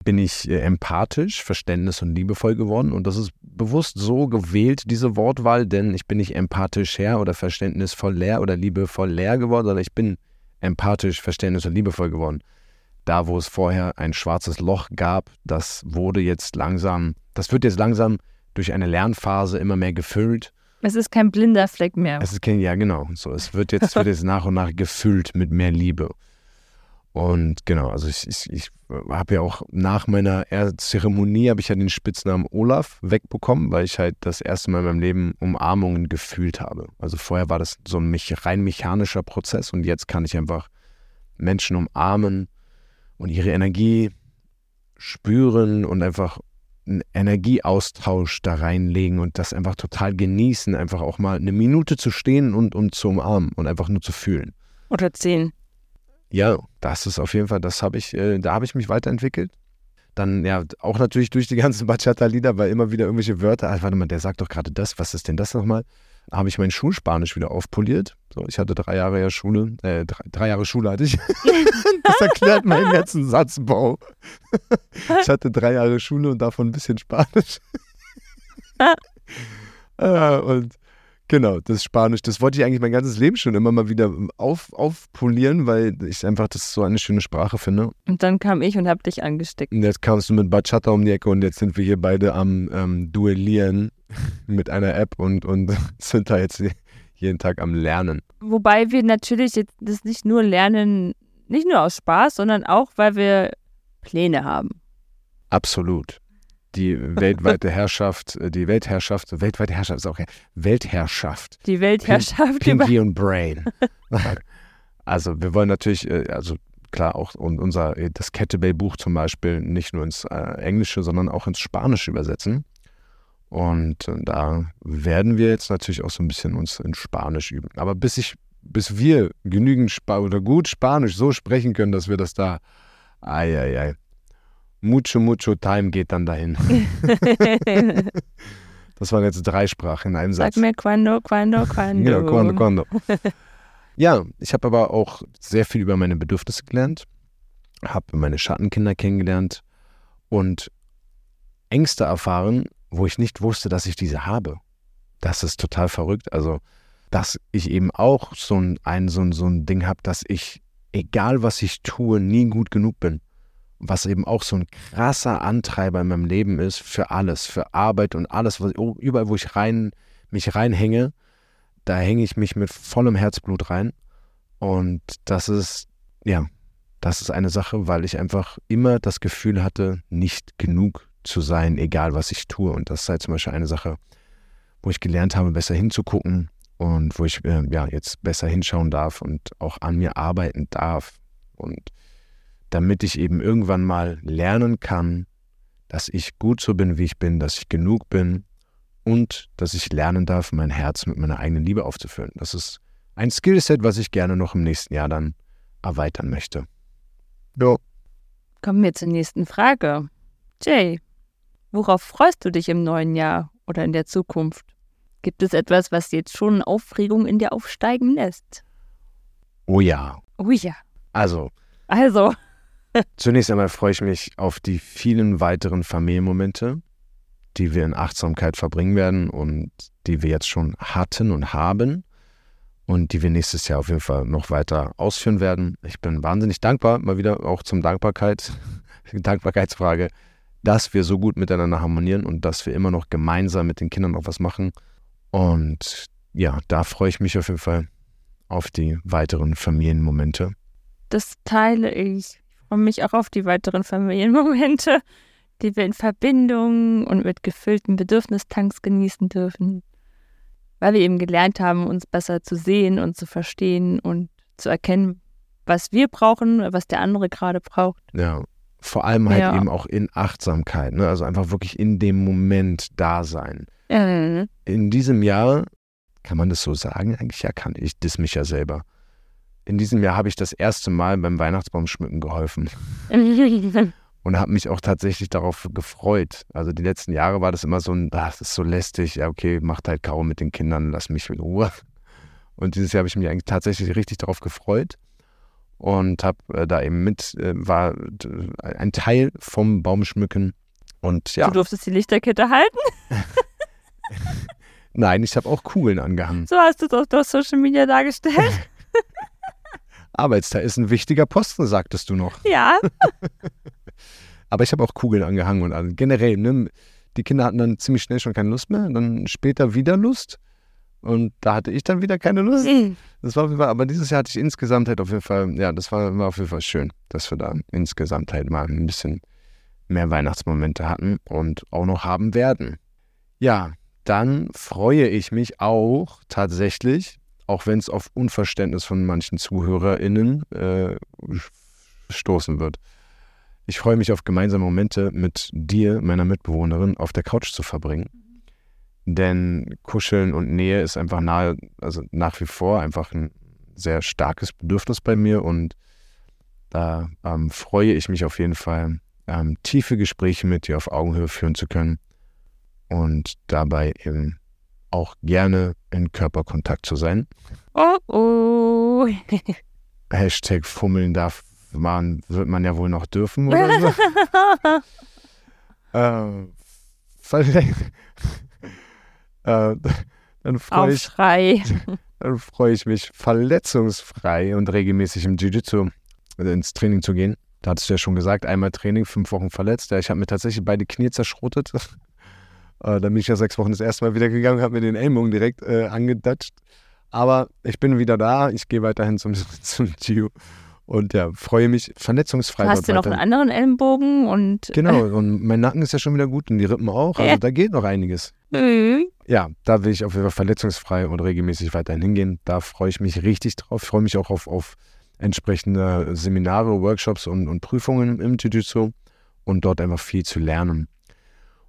bin ich äh, empathisch, verständnis- und liebevoll geworden. Und das ist bewusst so gewählt, diese Wortwahl, denn ich bin nicht empathisch her oder verständnisvoll leer oder liebevoll leer geworden, sondern ich bin empathisch, verständnis- und liebevoll geworden. Da, wo es vorher ein schwarzes Loch gab, das wurde jetzt langsam, das wird jetzt langsam durch eine Lernphase immer mehr gefüllt. Es ist kein blinder Fleck mehr. Es ist kein, ja, genau. So, es wird jetzt, wird jetzt nach und nach gefüllt mit mehr Liebe. Und genau, also ich, ich, ich habe ja auch nach meiner Er- Zeremonie habe ich ja den Spitznamen Olaf wegbekommen, weil ich halt das erste Mal in meinem Leben Umarmungen gefühlt habe. Also vorher war das so ein mich, rein mechanischer Prozess und jetzt kann ich einfach Menschen umarmen und ihre Energie spüren und einfach einen Energieaustausch da reinlegen und das einfach total genießen, einfach auch mal eine Minute zu stehen und, und zu umarmen und einfach nur zu fühlen. Oder zehn. Ja, das ist auf jeden Fall, das habe ich, äh, da habe ich mich weiterentwickelt. Dann ja, auch natürlich durch die ganzen Bachata-Lieder, weil immer wieder irgendwelche Wörter, ah, warte mal, der sagt doch gerade das, was ist denn das nochmal? Habe ich mein Schulspanisch wieder aufpoliert. So, ich hatte drei Jahre ja Schule, äh, drei, drei Jahre Schule hatte ich. das erklärt meinen ganzen Satzbau. ich hatte drei Jahre Schule und davon ein bisschen Spanisch. Ah, und genau, das Spanisch, das wollte ich eigentlich mein ganzes Leben schon immer mal wieder auf, aufpolieren, weil ich einfach das so eine schöne Sprache finde. Und dann kam ich und hab dich angesteckt. Und jetzt kamst du mit Bachata um die Ecke und jetzt sind wir hier beide am ähm, Duellieren mit einer App und, und sind da jetzt jeden Tag am Lernen. Wobei wir natürlich jetzt das nicht nur lernen, nicht nur aus Spaß, sondern auch, weil wir Pläne haben. Absolut. Die weltweite Herrschaft, äh, die Weltherrschaft, weltweite Herrschaft ist auch Weltherrschaft. Die Weltherrschaft über. Pinky und Brain. also wir wollen natürlich, äh, also klar auch und unser das Kettlebell-Buch zum Beispiel nicht nur ins äh, Englische, sondern auch ins Spanische übersetzen. Und äh, da werden wir jetzt natürlich auch so ein bisschen uns in Spanisch üben. Aber bis ich, bis wir genügend Spa oder gut Spanisch so sprechen können, dass wir das da, ai, ai, ai, mucho, mucho time geht dann dahin. Das waren jetzt drei Sprachen in einem Sag Satz. mir quando, quando, quando. Genau, quando, quando. Ja, ich habe aber auch sehr viel über meine Bedürfnisse gelernt, habe meine Schattenkinder kennengelernt und Ängste erfahren, wo ich nicht wusste, dass ich diese habe. Das ist total verrückt. Also, dass ich eben auch so ein, ein, so ein, so ein Ding habe, dass ich, egal was ich tue, nie gut genug bin. Was eben auch so ein krasser Antreiber in meinem Leben ist für alles, für Arbeit und alles, was, überall, wo ich rein, mich reinhänge, da hänge ich mich mit vollem Herzblut rein. Und das ist, ja, das ist eine Sache, weil ich einfach immer das Gefühl hatte, nicht genug zu sein, egal was ich tue. Und das sei halt zum Beispiel eine Sache, wo ich gelernt habe, besser hinzugucken und wo ich äh, ja jetzt besser hinschauen darf und auch an mir arbeiten darf. Und damit ich eben irgendwann mal lernen kann, dass ich gut so bin, wie ich bin, dass ich genug bin und dass ich lernen darf, mein Herz mit meiner eigenen Liebe aufzufüllen. Das ist ein Skillset, was ich gerne noch im nächsten Jahr dann erweitern möchte. Ja. Kommen wir zur nächsten Frage. Jay, worauf freust du dich im neuen Jahr oder in der Zukunft? Gibt es etwas, was jetzt schon Aufregung in dir aufsteigen lässt? Oh ja. Oh ja. Also. Also. zunächst einmal freue ich mich auf die vielen weiteren Familienmomente, die wir in Achtsamkeit verbringen werden und die wir jetzt schon hatten und haben und die wir nächstes Jahr auf jeden Fall noch weiter ausführen werden. Ich bin wahnsinnig dankbar, mal wieder auch zum Dankbarkeit, Dankbarkeitsfrage, dass wir so gut miteinander harmonieren und dass wir immer noch gemeinsam mit den Kindern noch was machen. Und ja, da freue ich mich auf jeden Fall auf die weiteren Familienmomente. Das teile ich. Ich freue mich auch auf die weiteren Familienmomente, die wir in Verbindung und mit gefüllten Bedürfnistanks genießen dürfen weil wir eben gelernt haben, uns besser zu sehen und zu verstehen und zu erkennen, was wir brauchen, was der andere gerade braucht. Ja, vor allem halt ja. eben auch in Achtsamkeit, ne? also einfach wirklich in dem Moment da sein. Mhm. In diesem Jahr, kann man das so sagen? Eigentlich ja, kann ich das mich ja selber. In diesem Jahr habe ich das erste Mal beim Weihnachtsbaum schmücken geholfen. und habe mich auch tatsächlich darauf gefreut. Also die letzten Jahre war das immer so ein, ach, das ist so lästig, ja okay, macht halt kaum mit den Kindern, lass mich in Ruhe. Und dieses Jahr habe ich mich eigentlich tatsächlich richtig darauf gefreut und habe äh, da eben mit, äh, war äh, ein Teil vom Baumschmücken und ja. Du durftest die Lichterkette halten? Nein, ich habe auch Kugeln angehangen. So hast du es auf Social Media dargestellt. Arbeitsteil ist ein wichtiger Posten, sagtest du noch. Ja. Aber ich habe auch Kugeln angehangen und an. generell, ne? Die Kinder hatten dann ziemlich schnell schon keine Lust mehr, dann später wieder Lust. Und da hatte ich dann wieder keine Lust. Mhm. Das war auf jeden Fall, aber dieses Jahr hatte ich insgesamt halt auf jeden Fall, ja, das war, war auf jeden Fall schön, dass wir da insgesamt halt mal ein bisschen mehr Weihnachtsmomente hatten und auch noch haben werden. Ja, dann freue ich mich auch tatsächlich, auch wenn es auf Unverständnis von manchen ZuhörerInnen äh, stoßen wird. Ich freue mich auf gemeinsame Momente mit dir, meiner Mitbewohnerin, auf der Couch zu verbringen. Denn Kuscheln und Nähe ist einfach nahe, also nach wie vor einfach ein sehr starkes Bedürfnis bei mir und da ähm, freue ich mich auf jeden Fall, ähm, tiefe Gespräche mit dir auf Augenhöhe führen zu können und dabei eben auch gerne in Körperkontakt zu sein. Oh oh. Hashtag Fummeln darf man, wird man ja wohl noch dürfen oder so. äh, äh, dann freue ich, dann freue ich mich, verletzungsfrei und regelmäßig im Jiu-Jitsu also ins Training zu gehen. Da hattest du ja schon gesagt, einmal Training, fünf Wochen verletzt. Ja, ich habe mir tatsächlich beide Knie zerschrotet. äh, dann bin ich ja sechs Wochen das erste Mal wieder gegangen, habe mir den Ellbogen direkt äh, angedatscht. Aber ich bin wieder da. Ich gehe weiterhin zum, zum Jiu und ja, freue mich verletzungsfrei. Du hast du noch einen anderen Ellenbogen und. Genau, und mein Nacken ist ja schon wieder gut und die Rippen auch. Also da geht noch einiges. Mhm. Ja, da will ich auf jeden Fall verletzungsfrei und regelmäßig weiterhin hingehen. Da freue ich mich richtig drauf. Ich freue mich auch auf, auf entsprechende Seminare, Workshops und, und Prüfungen im Jiu-Jitsu und dort einfach viel zu lernen.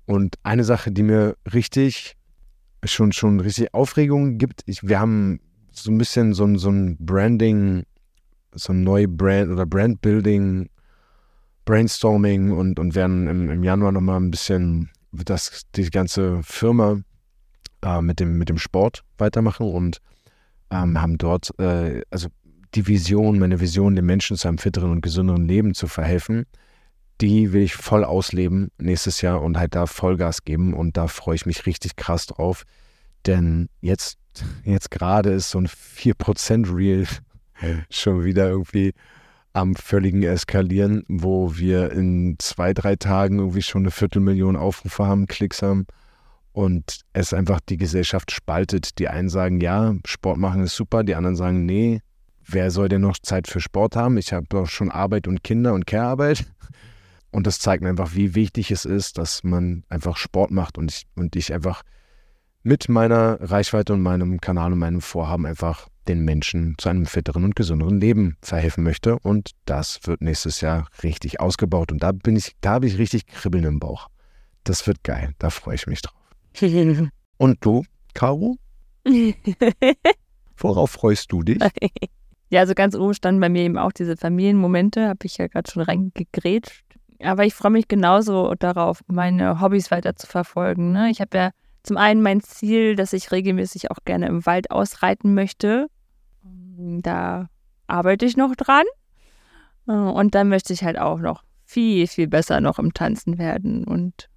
Und eine Sache, die mir richtig schon, schon richtig Aufregung gibt, ich, wir haben so ein bisschen so, so ein Branding so ein neue Brand oder Brandbuilding, Brainstorming und, und werden im, im Januar nochmal ein bisschen das, die ganze Firma äh, mit, dem, mit dem Sport weitermachen und ähm, haben dort, äh, also die Vision, meine Vision, den Menschen zu einem fitteren und gesünderen Leben zu verhelfen, die will ich voll ausleben nächstes Jahr und halt da Vollgas geben und da freue ich mich richtig krass drauf. Denn jetzt, jetzt gerade ist so ein 4% Reel schon wieder irgendwie am völligen Eskalieren, wo wir in zwei, drei Tagen irgendwie schon eine Viertelmillion Aufrufe haben, Klicks haben und es einfach die Gesellschaft spaltet. Die einen sagen, ja, Sport machen ist super, die anderen sagen, nee, wer soll denn noch Zeit für Sport haben? Ich habe doch schon Arbeit und Kinder und Care-Arbeit. Und das zeigt mir einfach, wie wichtig es ist, dass man einfach Sport macht und ich, und ich einfach mit meiner Reichweite und meinem Kanal und meinem Vorhaben einfach den Menschen zu einem fitteren und gesünderen Leben verhelfen möchte. Und das wird nächstes Jahr richtig ausgebaut. Und da bin ich, da habe ich richtig Kribbeln im Bauch. Das wird geil. Da freue ich mich drauf. und du, Caro? Worauf freust du dich? Ja, also ganz oben standen bei mir eben auch diese Familienmomente, habe ich ja gerade schon reingegrätscht. Aber ich freue mich genauso darauf, meine Hobbys weiter zu verfolgen. Ne? Ich habe ja zum einen mein Ziel, dass ich regelmäßig auch gerne im Wald ausreiten möchte. Da arbeite ich noch dran. Und dann möchte ich halt auch noch viel, viel besser noch im Tanzen werden. Und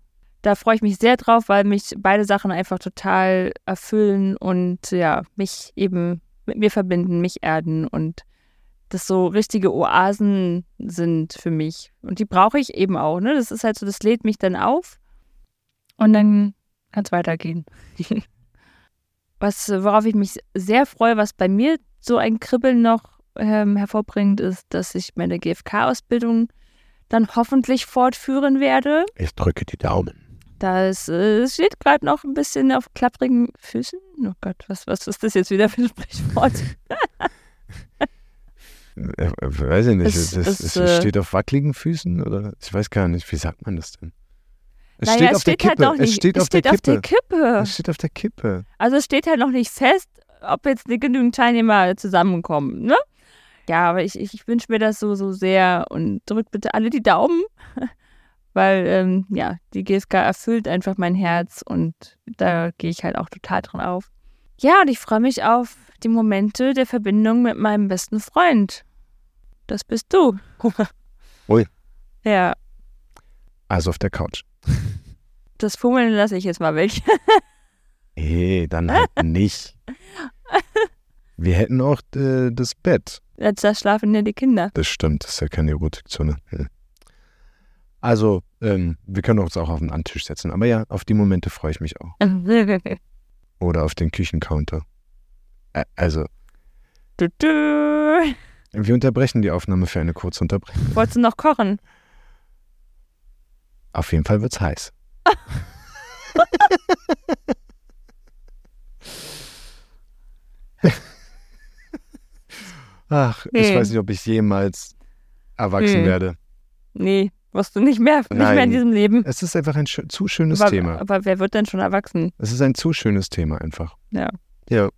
da freue ich mich sehr drauf, weil mich beide Sachen einfach total erfüllen und ja, mich eben mit mir verbinden, mich erden und das so richtige Oasen sind für mich. Und die brauche ich eben auch. Ne? Das ist halt so, das lädt mich dann auf und dann kann es weitergehen. was, worauf ich mich sehr freue, was bei mir so ein Kribbeln noch ähm, hervorbringt, ist, dass ich meine GFK-Ausbildung dann hoffentlich fortführen werde. Ich drücke die Daumen. Das äh, steht gerade noch ein bisschen auf klapprigen Füßen. Oh Gott, was, was ist das jetzt wieder für ein Sprichwort? äh, weiß ich nicht. Es, es, es, es äh, steht auf wackeligen Füßen oder ich weiß gar nicht, wie sagt man das denn? Es naja, steht, auf, steht der halt Kippe. es steht, auf, steht der auf der Kippe. Es steht auf der Kippe. Also es steht halt noch nicht fest, ob jetzt genügend Teilnehmer zusammenkommen, ne? Ja, aber ich, ich, ich wünsche mir das so, so sehr und drückt bitte alle die Daumen, weil ähm, ja, die GSK erfüllt einfach mein Herz und da gehe ich halt auch total dran auf. Ja, und ich freue mich auf die Momente der Verbindung mit meinem besten Freund. Das bist du. Ui. Ja. Also auf der Couch. Das Fummeln lasse ich jetzt mal weg. Nee, dann halt nicht. Wir hätten auch äh, das Bett. Da schlafen ja die Kinder. Das stimmt, das ist ja keine Erotikzone. Ja. Also, ähm, wir können uns auch auf den Antisch setzen. Aber ja, auf die Momente freue ich mich auch. Oder auf den Küchencounter. Ä also. Du, du. Wir unterbrechen die Aufnahme für eine kurze Unterbrechung. Wolltest du noch kochen? Auf jeden Fall wird's heiß. Ach, nee. ich weiß nicht, ob ich jemals erwachsen hm. werde. Nee, wirst du nicht mehr, nicht Nein, mehr in diesem Leben. Es ist einfach ein sch zu schönes aber, Thema. Aber wer wird denn schon erwachsen? Es ist ein zu schönes Thema einfach. Ja. Ja.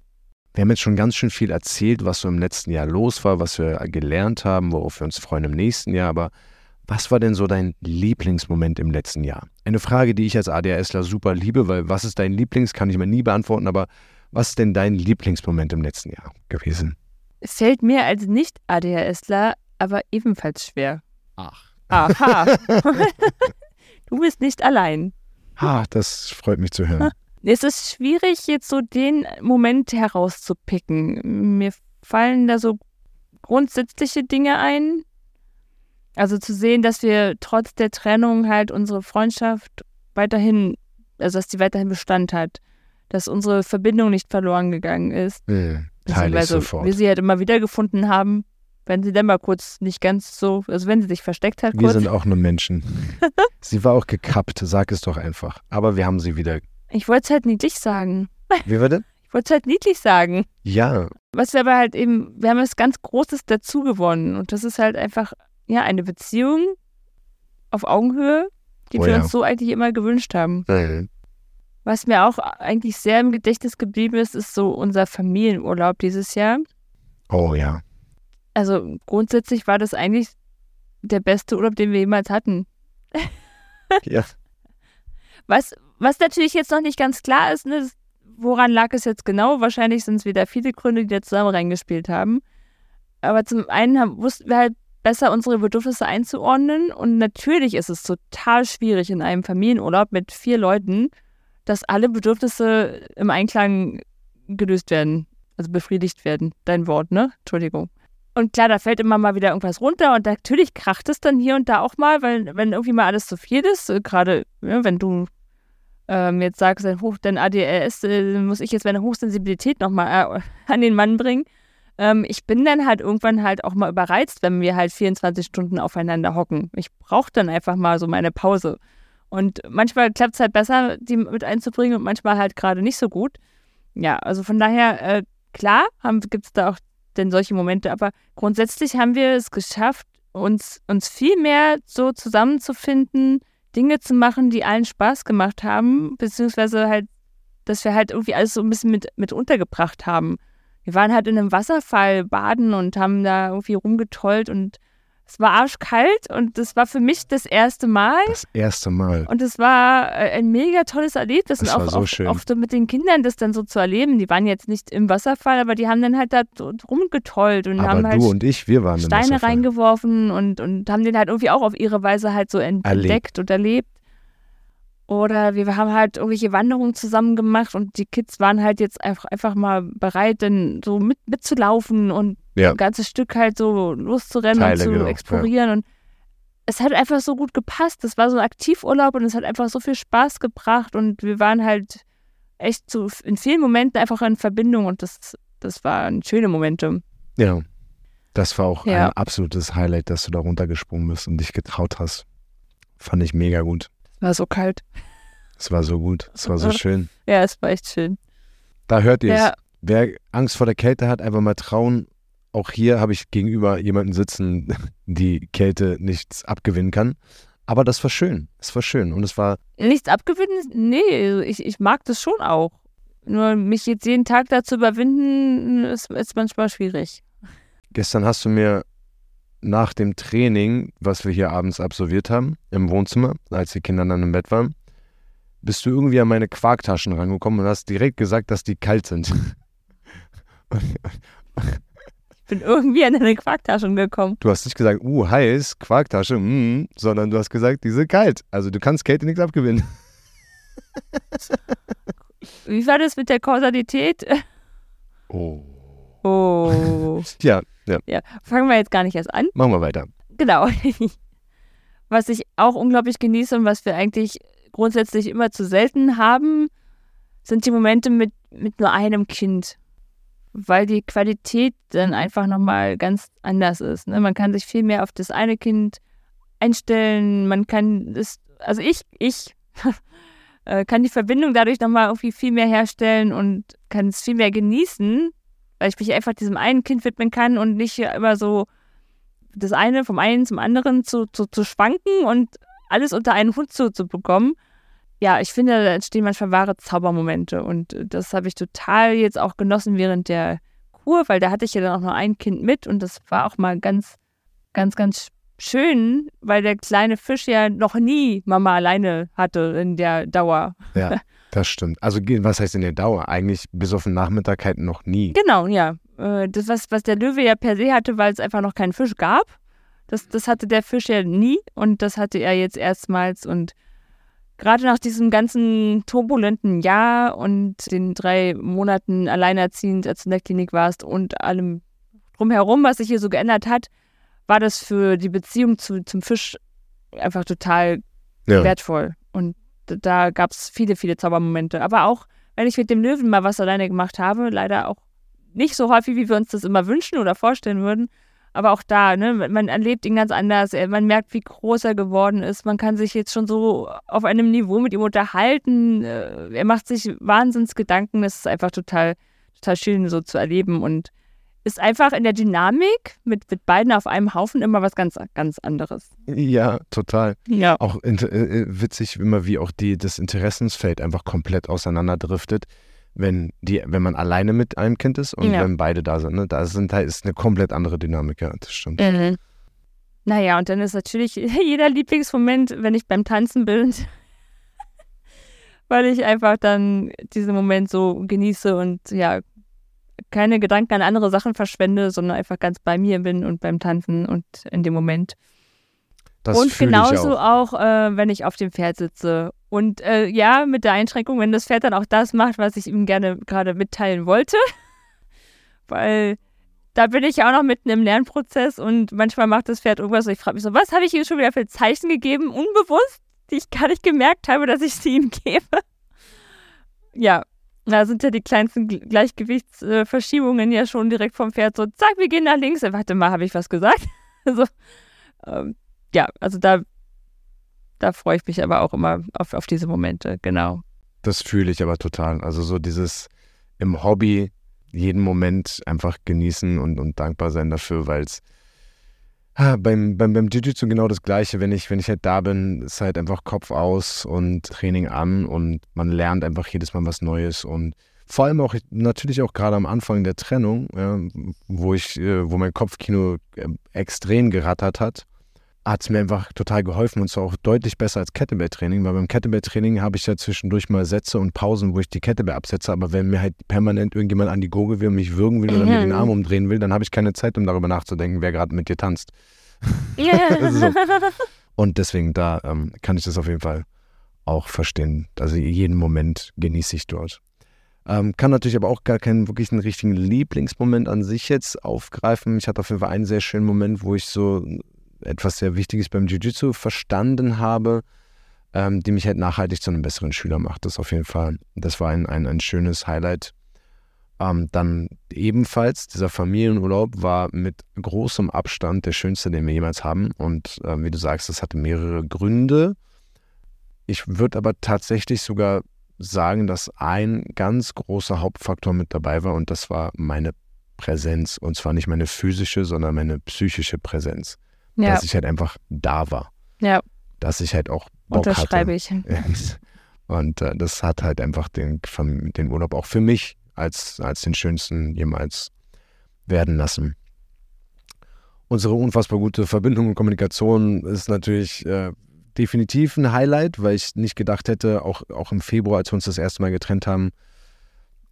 Wir haben jetzt schon ganz schön viel erzählt, was so im letzten Jahr los war, was wir gelernt haben, worauf wir uns freuen im nächsten Jahr. Aber was war denn so dein Lieblingsmoment im letzten Jahr? Eine Frage, die ich als ADHSler super liebe, weil was ist dein Lieblings, kann ich mir nie beantworten, aber was ist denn dein Lieblingsmoment im letzten Jahr gewesen? Fällt mir als Nicht-ADHSler aber ebenfalls schwer. Ach. Aha. du bist nicht allein. Ha, das freut mich zu hören. Es ist schwierig, jetzt so den Moment herauszupicken. Mir fallen da so grundsätzliche Dinge ein. Also zu sehen, dass wir trotz der Trennung halt unsere Freundschaft weiterhin, also dass die weiterhin Bestand hat. Dass unsere Verbindung nicht verloren gegangen ist. Mhm, teile ich sofort. Wir sie halt immer wieder gefunden haben wenn sie dann mal kurz nicht ganz so, also wenn sie sich versteckt hat. Kurz. Wir sind auch nur Menschen. sie war auch gekappt, sag es doch einfach. Aber wir haben sie wieder. Ich wollte es halt niedlich sagen. Wie war denn? Ich wollte es halt niedlich sagen. Ja. Was wir aber halt eben, wir haben was ganz Großes dazu gewonnen. Und das ist halt einfach, ja, eine Beziehung auf Augenhöhe, die oh, wir ja. uns so eigentlich immer gewünscht haben. Mhm. Was mir auch eigentlich sehr im Gedächtnis geblieben ist, ist so unser Familienurlaub dieses Jahr. Oh ja. Also grundsätzlich war das eigentlich der beste Urlaub, den wir jemals hatten. ja. Was, was natürlich jetzt noch nicht ganz klar ist, ne, woran lag es jetzt genau? Wahrscheinlich sind es wieder viele Gründe, die da zusammen reingespielt haben. Aber zum einen haben, wussten wir halt besser, unsere Bedürfnisse einzuordnen. Und natürlich ist es total schwierig in einem Familienurlaub mit vier Leuten, dass alle Bedürfnisse im Einklang gelöst werden, also befriedigt werden. Dein Wort, ne? Entschuldigung. Und klar, da fällt immer mal wieder irgendwas runter und natürlich kracht es dann hier und da auch mal, weil wenn irgendwie mal alles zu viel ist, äh, gerade ja, wenn du ähm, jetzt sagst, dein, Hoch, dein ADLS, äh, muss ich jetzt meine Hochsensibilität nochmal äh, an den Mann bringen. Ähm, ich bin dann halt irgendwann halt auch mal überreizt, wenn wir halt 24 Stunden aufeinander hocken. Ich brauche dann einfach mal so meine Pause. Und manchmal klappt es halt besser, die mit einzubringen und manchmal halt gerade nicht so gut. Ja, also von daher, äh, klar, gibt es da auch denn solche Momente. Aber grundsätzlich haben wir es geschafft, uns, uns viel mehr so zusammenzufinden, Dinge zu machen, die allen Spaß gemacht haben, beziehungsweise halt, dass wir halt irgendwie alles so ein bisschen mit, mit untergebracht haben. Wir waren halt in einem Wasserfall baden und haben da irgendwie rumgetollt und es war arschkalt und das war für mich das erste Mal. Das erste Mal. Und es war äh, ein mega tolles Erlebnis. Das und war auch, so auch, schön. auch so mit den Kindern das dann so zu erleben. Die waren jetzt nicht im Wasserfall, aber die haben dann halt da rumgetollt und Aber haben du halt und ich, wir waren Steine reingeworfen und, und haben den halt irgendwie auch auf ihre Weise halt so entdeckt Erlebt. und erlebt. Oder wir haben halt irgendwelche Wanderungen zusammen gemacht und die Kids waren halt jetzt einfach, einfach mal bereit, dann so mit, mitzulaufen und Ja. ein ganzes Stück halt so loszurennen Teile, und zu genau, explorieren. Und es hat einfach so gut gepasst. Das war so ein Aktivurlaub und es hat einfach so viel Spaß gebracht und wir waren halt echt so in vielen Momenten einfach in Verbindung und das, das waren schöne Momente. Ja. Das war auch Ja. ein absolutes Highlight, dass du da runtergesprungen bist und dich getraut hast. Fand ich mega gut. War so kalt. Es war so gut. Es war so schön. Ja, es war echt schön. Da hört ihr es. Ja, Wer Angst vor der Kälte hat, einfach mal trauen. Auch hier habe ich gegenüber jemanden sitzen, die Kälte nichts abgewinnen kann. Aber das war schön. Es war schön. Und es war, nichts abgewinnen? Nee, ich, ich mag das schon auch. Nur mich jetzt jeden Tag dazu überwinden, ist, ist manchmal schwierig. gestern hast du mir nach dem Training, was wir hier abends absolviert haben, im Wohnzimmer, als die Kinder dann im Bett waren, bist du irgendwie an meine Quarktaschen rangekommen und hast direkt gesagt, dass die kalt sind. Bin irgendwie an deine Quarktaschen gekommen. Du hast nicht gesagt, uh, heiß, Quarktasche, mm, sondern du hast gesagt, die sind kalt. Also du kannst Kälte nichts abgewinnen. Wie war das mit der Kausalität? Oh. Oh. Ja, ja, ja, fangen wir jetzt gar nicht erst an. machen wir weiter. Genau. Was ich auch unglaublich genieße und was wir eigentlich grundsätzlich immer zu selten haben, sind die Momente mit, mit nur einem Kind. Weil die Qualität dann einfach nochmal ganz anders ist. Ne? Man kann sich viel mehr auf das eine Kind einstellen. Man kann es, also ich, ich äh, kann die Verbindung dadurch nochmal irgendwie viel mehr herstellen und kann es viel mehr genießen, weil ich mich einfach diesem einen Kind widmen kann und nicht immer so das eine vom einen zum anderen zu, zu, zu schwanken und alles unter einen Hut zu, zu bekommen. Ja, ich finde, da entstehen manchmal wahre Zaubermomente und äh, das habe ich total jetzt auch genossen während der Kur, weil da hatte ich ja dann auch nur ein Kind mit und das war auch mal ganz, ganz, ganz schön, weil der kleine Fisch ja noch nie Mama alleine hatte in der Dauer. Ja, das stimmt. Also was heißt in der Dauer? Eigentlich bis auf den Nachmittag halt noch nie. Genau, ja. Äh, Das, was, was der Löwe ja per se hatte, weil es einfach noch keinen Fisch gab, das, das hatte der Fisch ja nie und das hatte er jetzt erstmals. Und gerade nach diesem ganzen turbulenten Jahr und den drei Monaten alleinerziehend, als du in der Klinik warst und allem drumherum, was sich hier so geändert hat, war das für die Beziehung zu, zum Fisch einfach total Ja. wertvoll. Und da gab es viele, viele Zaubermomente. Aber auch, wenn ich mit dem Löwen mal was alleine gemacht habe, leider auch nicht so häufig, wie wir uns das immer wünschen oder vorstellen würden. Aber auch da, ne, man erlebt ihn ganz anders. Er- Man merkt, wie groß er geworden ist. Man kann sich jetzt schon so auf einem Niveau mit ihm unterhalten. Äh, Er macht sich Wahnsinnsgedanken. Das ist einfach total, total schön so zu erleben und ist einfach in der Dynamik mit, mit beiden auf einem Haufen immer was ganz, ganz anderes. Ja, total. Ja. Auch inter- äh, witzig immer, wie auch die, das Interessensfeld einfach komplett auseinanderdriftet, wenn, die, wenn man alleine mit einem Kind ist und Ja. wenn beide da sind. Ne? Da sind, da ist eine komplett andere Dynamik, ja, das stimmt. Mhm. Naja, und dann ist natürlich jeder Lieblingsmoment, wenn ich beim Tanzen bin. weil ich einfach dann diesen Moment so genieße und ja, keine Gedanken an andere Sachen verschwende, sondern einfach ganz bei mir bin und beim Tanzen und in dem Moment. Das und genauso auch. auch, äh, wenn ich auf dem Pferd sitze. Und äh, ja, mit der Einschränkung, wenn das Pferd dann auch das macht, was ich ihm gerne gerade mitteilen wollte. Weil da bin ich ja auch noch mitten im Lernprozess und manchmal macht das Pferd irgendwas und ich frage mich so, was habe ich ihm schon wieder für Zeichen gegeben, unbewusst, die ich gar nicht gemerkt habe, dass ich sie ihm gebe. Ja, da sind ja die kleinsten Gleichgewichtsverschiebungen ja schon direkt vom Pferd so, zack, wir gehen nach links. Äh, Warte mal, habe ich was gesagt? so, ähm, ja, also da, da freue ich mich aber auch immer auf, auf diese Momente, genau. Das fühle ich aber total. Also so dieses im Hobby jeden Moment einfach genießen und, und dankbar sein dafür, weil es beim, beim, beim Jiu-Jitsu genau das Gleiche. Wenn ich, wenn ich halt da bin, ist halt einfach Kopf aus und Training an und man lernt einfach jedes Mal was Neues und vor allem auch natürlich auch gerade am Anfang der Trennung, ja, wo ich, äh, wo mein Kopfkino äh, extrem gerattert hat, hat es mir einfach total geholfen und zwar auch deutlich besser als Kettlebell-Training, weil beim Kettlebell-Training habe ich ja zwischendurch mal Sätze und Pausen, wo ich die Kettlebell absetze, aber wenn mir halt permanent irgendjemand an die Gurgel will, mich würgen will oder mir den Mhm. Arm umdrehen will, dann habe ich keine Zeit, um darüber nachzudenken, wer gerade mit dir tanzt. Yeah. So. Und deswegen, da ähm, kann ich das auf jeden Fall auch verstehen. Also jeden Moment genieße ich dort. Ähm, kann natürlich aber auch gar keinen wirklichen richtigen Lieblingsmoment an sich jetzt aufgreifen. Ich hatte auf jeden Fall einen sehr schönen Moment, wo ich so etwas sehr Wichtiges beim Jiu-Jitsu verstanden habe, ähm, die mich halt nachhaltig zu einem besseren Schüler macht. Das auf jeden Fall, das war ein, ein, ein schönes Highlight. Ähm, dann ebenfalls, dieser Familienurlaub war mit großem Abstand der schönste, den wir jemals haben. Und äh, wie du sagst, das hatte mehrere Gründe. Ich würde aber tatsächlich sogar sagen, dass ein ganz großer Hauptfaktor mit dabei war und das war meine Präsenz. Und zwar nicht meine physische, sondern meine psychische Präsenz. Ja, Dass ich halt einfach da war. ja, Dass ich halt auch Bock unterschreibe hatte. ich. Und äh, das hat halt einfach den, den Urlaub auch für mich als, als den schönsten jemals werden lassen. Unsere unfassbar gute Verbindung und Kommunikation ist natürlich äh, definitiv ein Highlight, weil ich nicht gedacht hätte, auch, auch im Februar, als wir uns das erste Mal getrennt haben,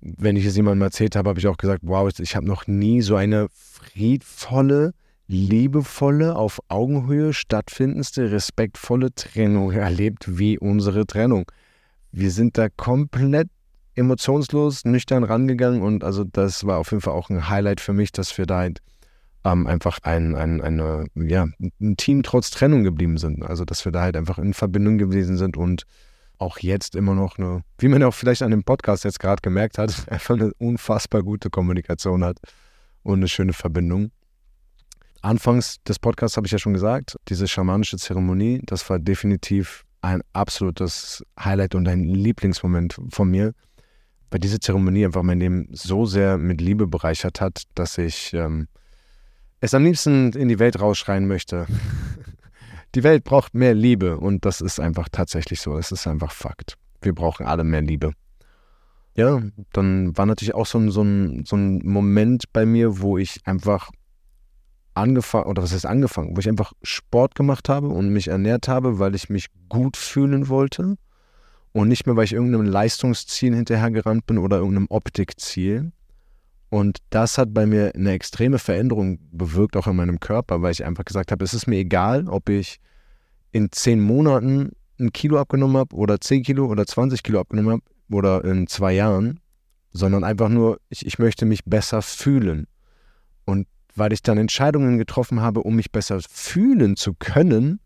wenn ich es jemandem erzählt habe, habe ich auch gesagt, wow, ich habe noch nie so eine friedvolle, liebevolle, auf Augenhöhe stattfindendste, respektvolle Trennung erlebt wie unsere Trennung. Wir sind da komplett emotionslos, nüchtern rangegangen und also das war auf jeden Fall auch ein Highlight für mich, dass wir da halt ähm, einfach ein, ein, eine, ja, ein Team trotz Trennung geblieben sind. Also dass wir da halt einfach in Verbindung gewesen sind und auch jetzt immer noch eine, wie man auch vielleicht an dem Podcast jetzt gerade gemerkt hat, einfach eine unfassbar gute Kommunikation hat und eine schöne Verbindung. Anfangs des Podcasts habe ich ja schon gesagt, diese schamanische Zeremonie, das war definitiv ein absolutes Highlight und ein Lieblingsmoment von mir, weil diese Zeremonie einfach mein Leben so sehr mit Liebe bereichert hat, dass ich ähm, es am liebsten in die Welt rausschreien möchte. Die Welt braucht mehr Liebe und das ist einfach tatsächlich so. Es ist einfach Fakt. Wir brauchen alle mehr Liebe. Ja, dann war natürlich auch so ein, so ein, so ein Moment bei mir, wo ich einfach angefangen, oder was heißt angefangen, wo ich einfach Sport gemacht habe und mich ernährt habe, weil ich mich gut fühlen wollte und nicht mehr, weil ich irgendeinem Leistungsziel hinterhergerannt bin oder irgendeinem Optikziel. Und das hat bei mir eine extreme Veränderung bewirkt, auch in meinem Körper, weil ich einfach gesagt habe, es ist mir egal, ob ich in zehn Monaten ein Kilo abgenommen habe oder zehn Kilo oder 20 Kilo abgenommen habe oder in zwei Jahren, sondern einfach nur, ich, ich möchte mich besser fühlen. Und weil ich dann Entscheidungen getroffen habe, um mich besser fühlen zu können,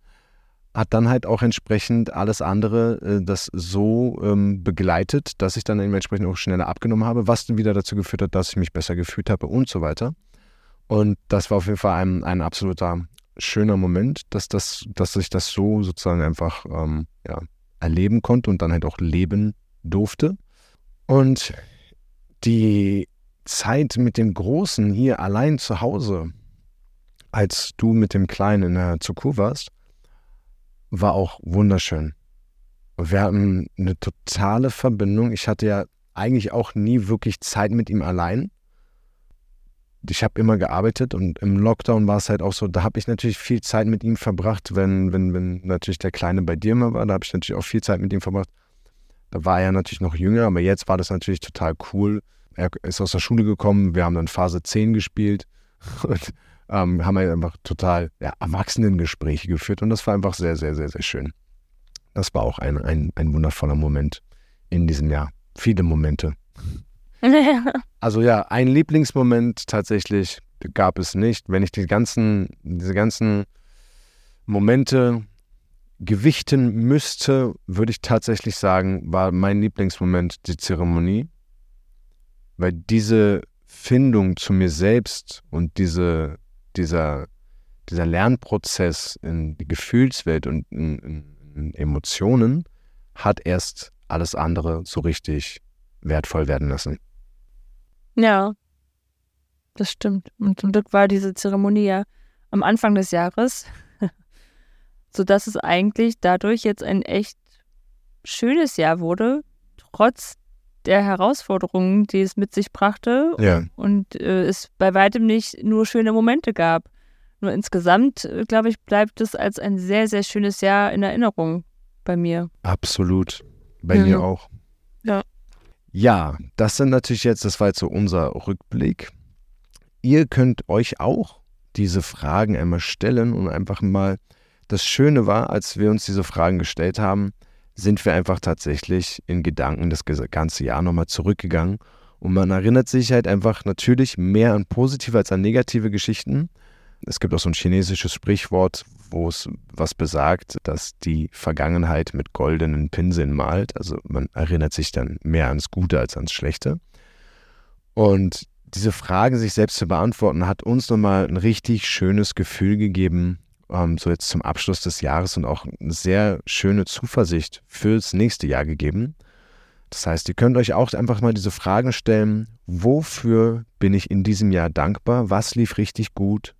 hat dann halt auch entsprechend alles andere äh, das so ähm, begleitet, dass ich dann entsprechend auch schneller abgenommen habe, was dann wieder dazu geführt hat, dass ich mich besser gefühlt habe und so weiter. Und das war auf jeden Fall ein, ein absoluter schöner Moment, dass, das, dass ich das so sozusagen einfach ähm, ja, erleben konnte und dann halt auch leben durfte. Und die Zeit mit dem Großen hier allein zu Hause, als du mit dem Kleinen in der Zukur warst, war auch wunderschön. Wir hatten eine totale Verbindung. Ich hatte ja eigentlich auch nie wirklich Zeit mit ihm allein. Ich habe immer gearbeitet und im Lockdown war es halt auch so, da habe ich natürlich viel Zeit mit ihm verbracht, wenn, wenn, wenn natürlich der Kleine bei dir immer war, da habe ich natürlich auch viel Zeit mit ihm verbracht. Da war er natürlich noch jünger, aber jetzt war das natürlich total cool. Er ist aus der Schule gekommen, wir haben dann Phase 10 gespielt und ähm, haben einfach total ja, Erwachsenengespräche geführt und das war einfach sehr, sehr, sehr, sehr schön. Das war auch ein, ein, ein wundervoller Moment in diesem Jahr. Viele Momente. Also ja, ein Lieblingsmoment tatsächlich gab es nicht. Wenn ich die ganzen, diese ganzen Momente gewichten müsste, würde ich tatsächlich sagen, war mein Lieblingsmoment die Zeremonie. Weil diese Findung zu mir selbst und diese, dieser, dieser Lernprozess in die Gefühlswelt und in, in, in Emotionen hat erst alles andere so richtig wertvoll werden lassen. Ja, das stimmt. Und zum Glück war diese Zeremonie ja am Anfang des Jahres, sodass es eigentlich dadurch jetzt ein echt schönes Jahr wurde, trotz der Herausforderungen, die es mit sich brachte. Ja. Und äh, es bei weitem nicht nur schöne Momente gab. Nur insgesamt, äh, glaube ich, bleibt es als ein sehr, sehr schönes Jahr in Erinnerung bei mir. Absolut. Bei Ja. mir auch. Ja. Ja, das sind natürlich jetzt, das war jetzt so unser Rückblick. Ihr könnt euch auch diese Fragen einmal stellen und einfach mal, das Schöne war, als wir uns diese Fragen gestellt haben, sind wir einfach tatsächlich in Gedanken das ganze Jahr nochmal zurückgegangen und man erinnert sich halt einfach natürlich mehr an positive als an negative Geschichten. Es gibt auch so ein chinesisches Sprichwort, wo es was besagt, dass die Vergangenheit mit goldenen Pinseln malt. Also man erinnert sich dann mehr ans Gute als ans Schlechte. Und diese Fragen sich selbst zu beantworten, hat uns nochmal ein richtig schönes Gefühl gegeben, ähm, so jetzt zum Abschluss des Jahres und auch eine sehr schöne Zuversicht fürs nächste Jahr gegeben. Das heißt, ihr könnt euch auch einfach mal diese Fragen stellen, wofür bin ich in diesem Jahr dankbar? Was lief richtig gut?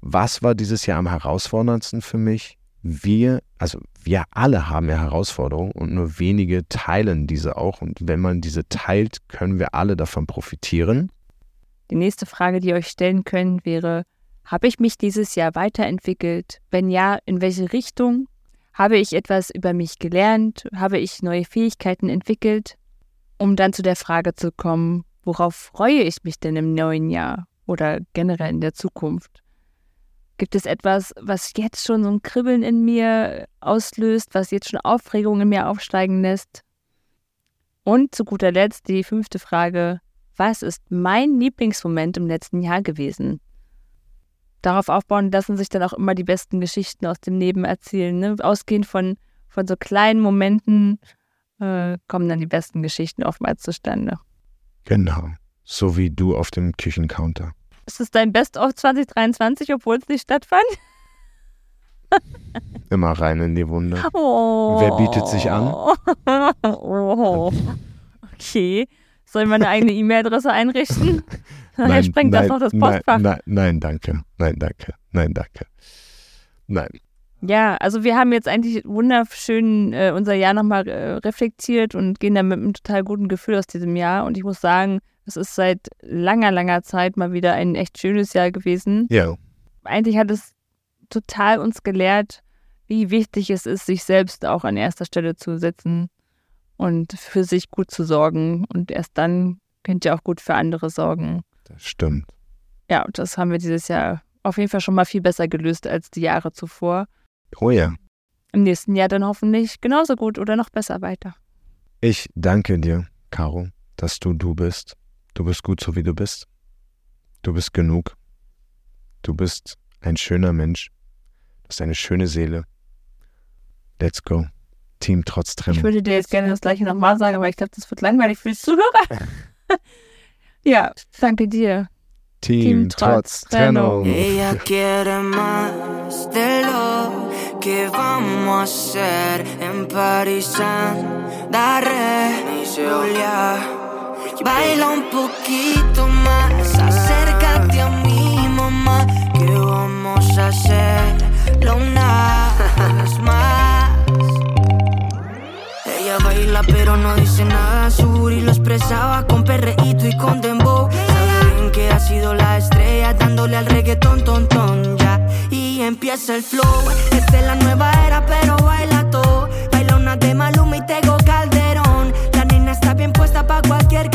Was war dieses Jahr am herausforderndsten für mich? Wir, also wir alle haben ja Herausforderungen und nur wenige teilen diese auch. Und wenn man diese teilt, können wir alle davon profitieren. Die nächste Frage, die ihr euch stellen könnt, wäre, habe ich mich dieses Jahr weiterentwickelt? Wenn ja, in welche Richtung? Habe ich etwas über mich gelernt? Habe ich neue Fähigkeiten entwickelt? Um dann zu der Frage zu kommen, worauf freue ich mich denn im neuen Jahr oder generell in der Zukunft? Gibt es etwas, was jetzt schon so ein Kribbeln in mir auslöst, was jetzt schon Aufregung in mir aufsteigen lässt? Und zu guter Letzt die fünfte Frage, was ist mein Lieblingsmoment im letzten Jahr gewesen? Darauf aufbauen lassen sich dann auch immer die besten Geschichten aus dem Leben erzählen. Ne? Ausgehend von, von so kleinen Momenten äh, kommen dann die besten Geschichten oftmals zustande. Genau. So wie du auf dem Küchencounter. Ist es dein Best-of 2023, obwohl es nicht stattfand? Immer rein in die Wunde. Oh. Wer bietet sich an? Oh. Okay. Soll ich meine eigene E-Mail-Adresse einrichten? Nachher sprengt das noch das Postfach. Nein, nein, nein, danke. Nein, danke. Nein, danke. Nein. Ja, also wir haben jetzt eigentlich wunderschön äh, unser Jahr nochmal äh, reflektiert und gehen dann mit einem total guten Gefühl aus diesem Jahr. Und ich muss sagen, es ist seit langer, langer Zeit mal wieder ein echt schönes Jahr gewesen. Ja, Eigentlich hat es total uns gelehrt, wie wichtig es ist, sich selbst auch an erster Stelle zu setzen und für sich gut zu sorgen. Und erst dann könnt ihr auch gut für andere sorgen. Das stimmt. Ja, das haben wir dieses Jahr auf jeden Fall schon mal viel besser gelöst als die Jahre zuvor. Oh ja. Im nächsten Jahr dann hoffentlich genauso gut oder noch besser weiter. Ich danke dir, Caro, dass du du bist. Du bist gut, so wie du bist. Du bist genug. Du bist ein schöner Mensch. Du hast eine schöne Seele. Let's go. Team trotz Ich Trennung. würde dir jetzt gerne das gleiche nochmal sagen, aber ich glaube, das wird langweilig für die Zuhörer. ja, danke dir. Team, Team trotz trotz Trennung. Trennung. Ella quiere más de lo que vamos a hacer en París. Daré Julia. Baila un poquito más, acércate a mi mamá, que vamos a hacerlo una vez más. pero no dice nada. Sur y lo expresaba con perreíto y con dembow. Sabe bien que ha sido la estrella, dándole al reggaetón, ton, ton, ya. Y empieza el flow. Esta es la nueva era, pero baila todo. Baila una de Maluma y Tego Calderón. La nena está bien puesta pa' cualquier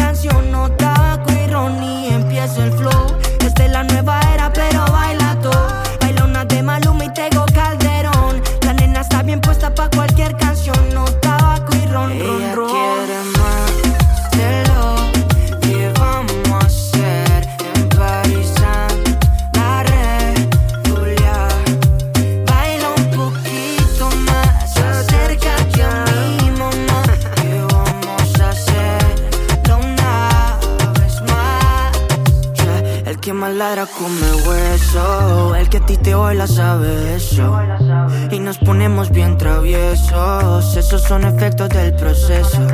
Y nos ponemos bien traviesos. Esos son efectos del proceso.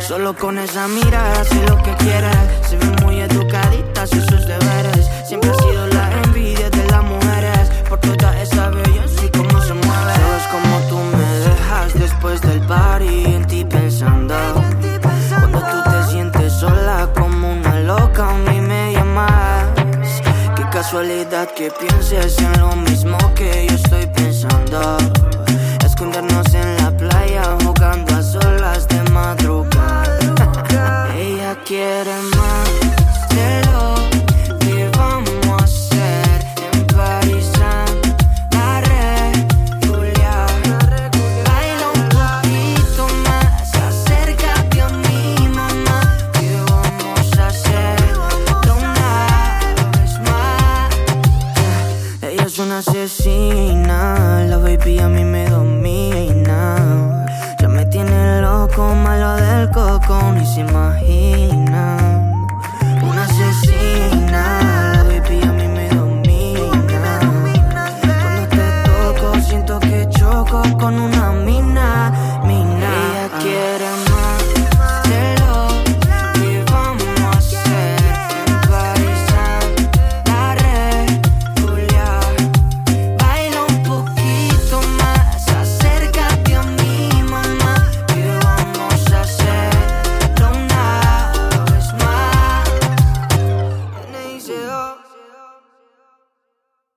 Solo con esa mirada sé lo que quieres Se ve muy educadita, hace sus deberes. Siempre ha sido la casualidad que pienses en lo mismo que yo estoy pensando.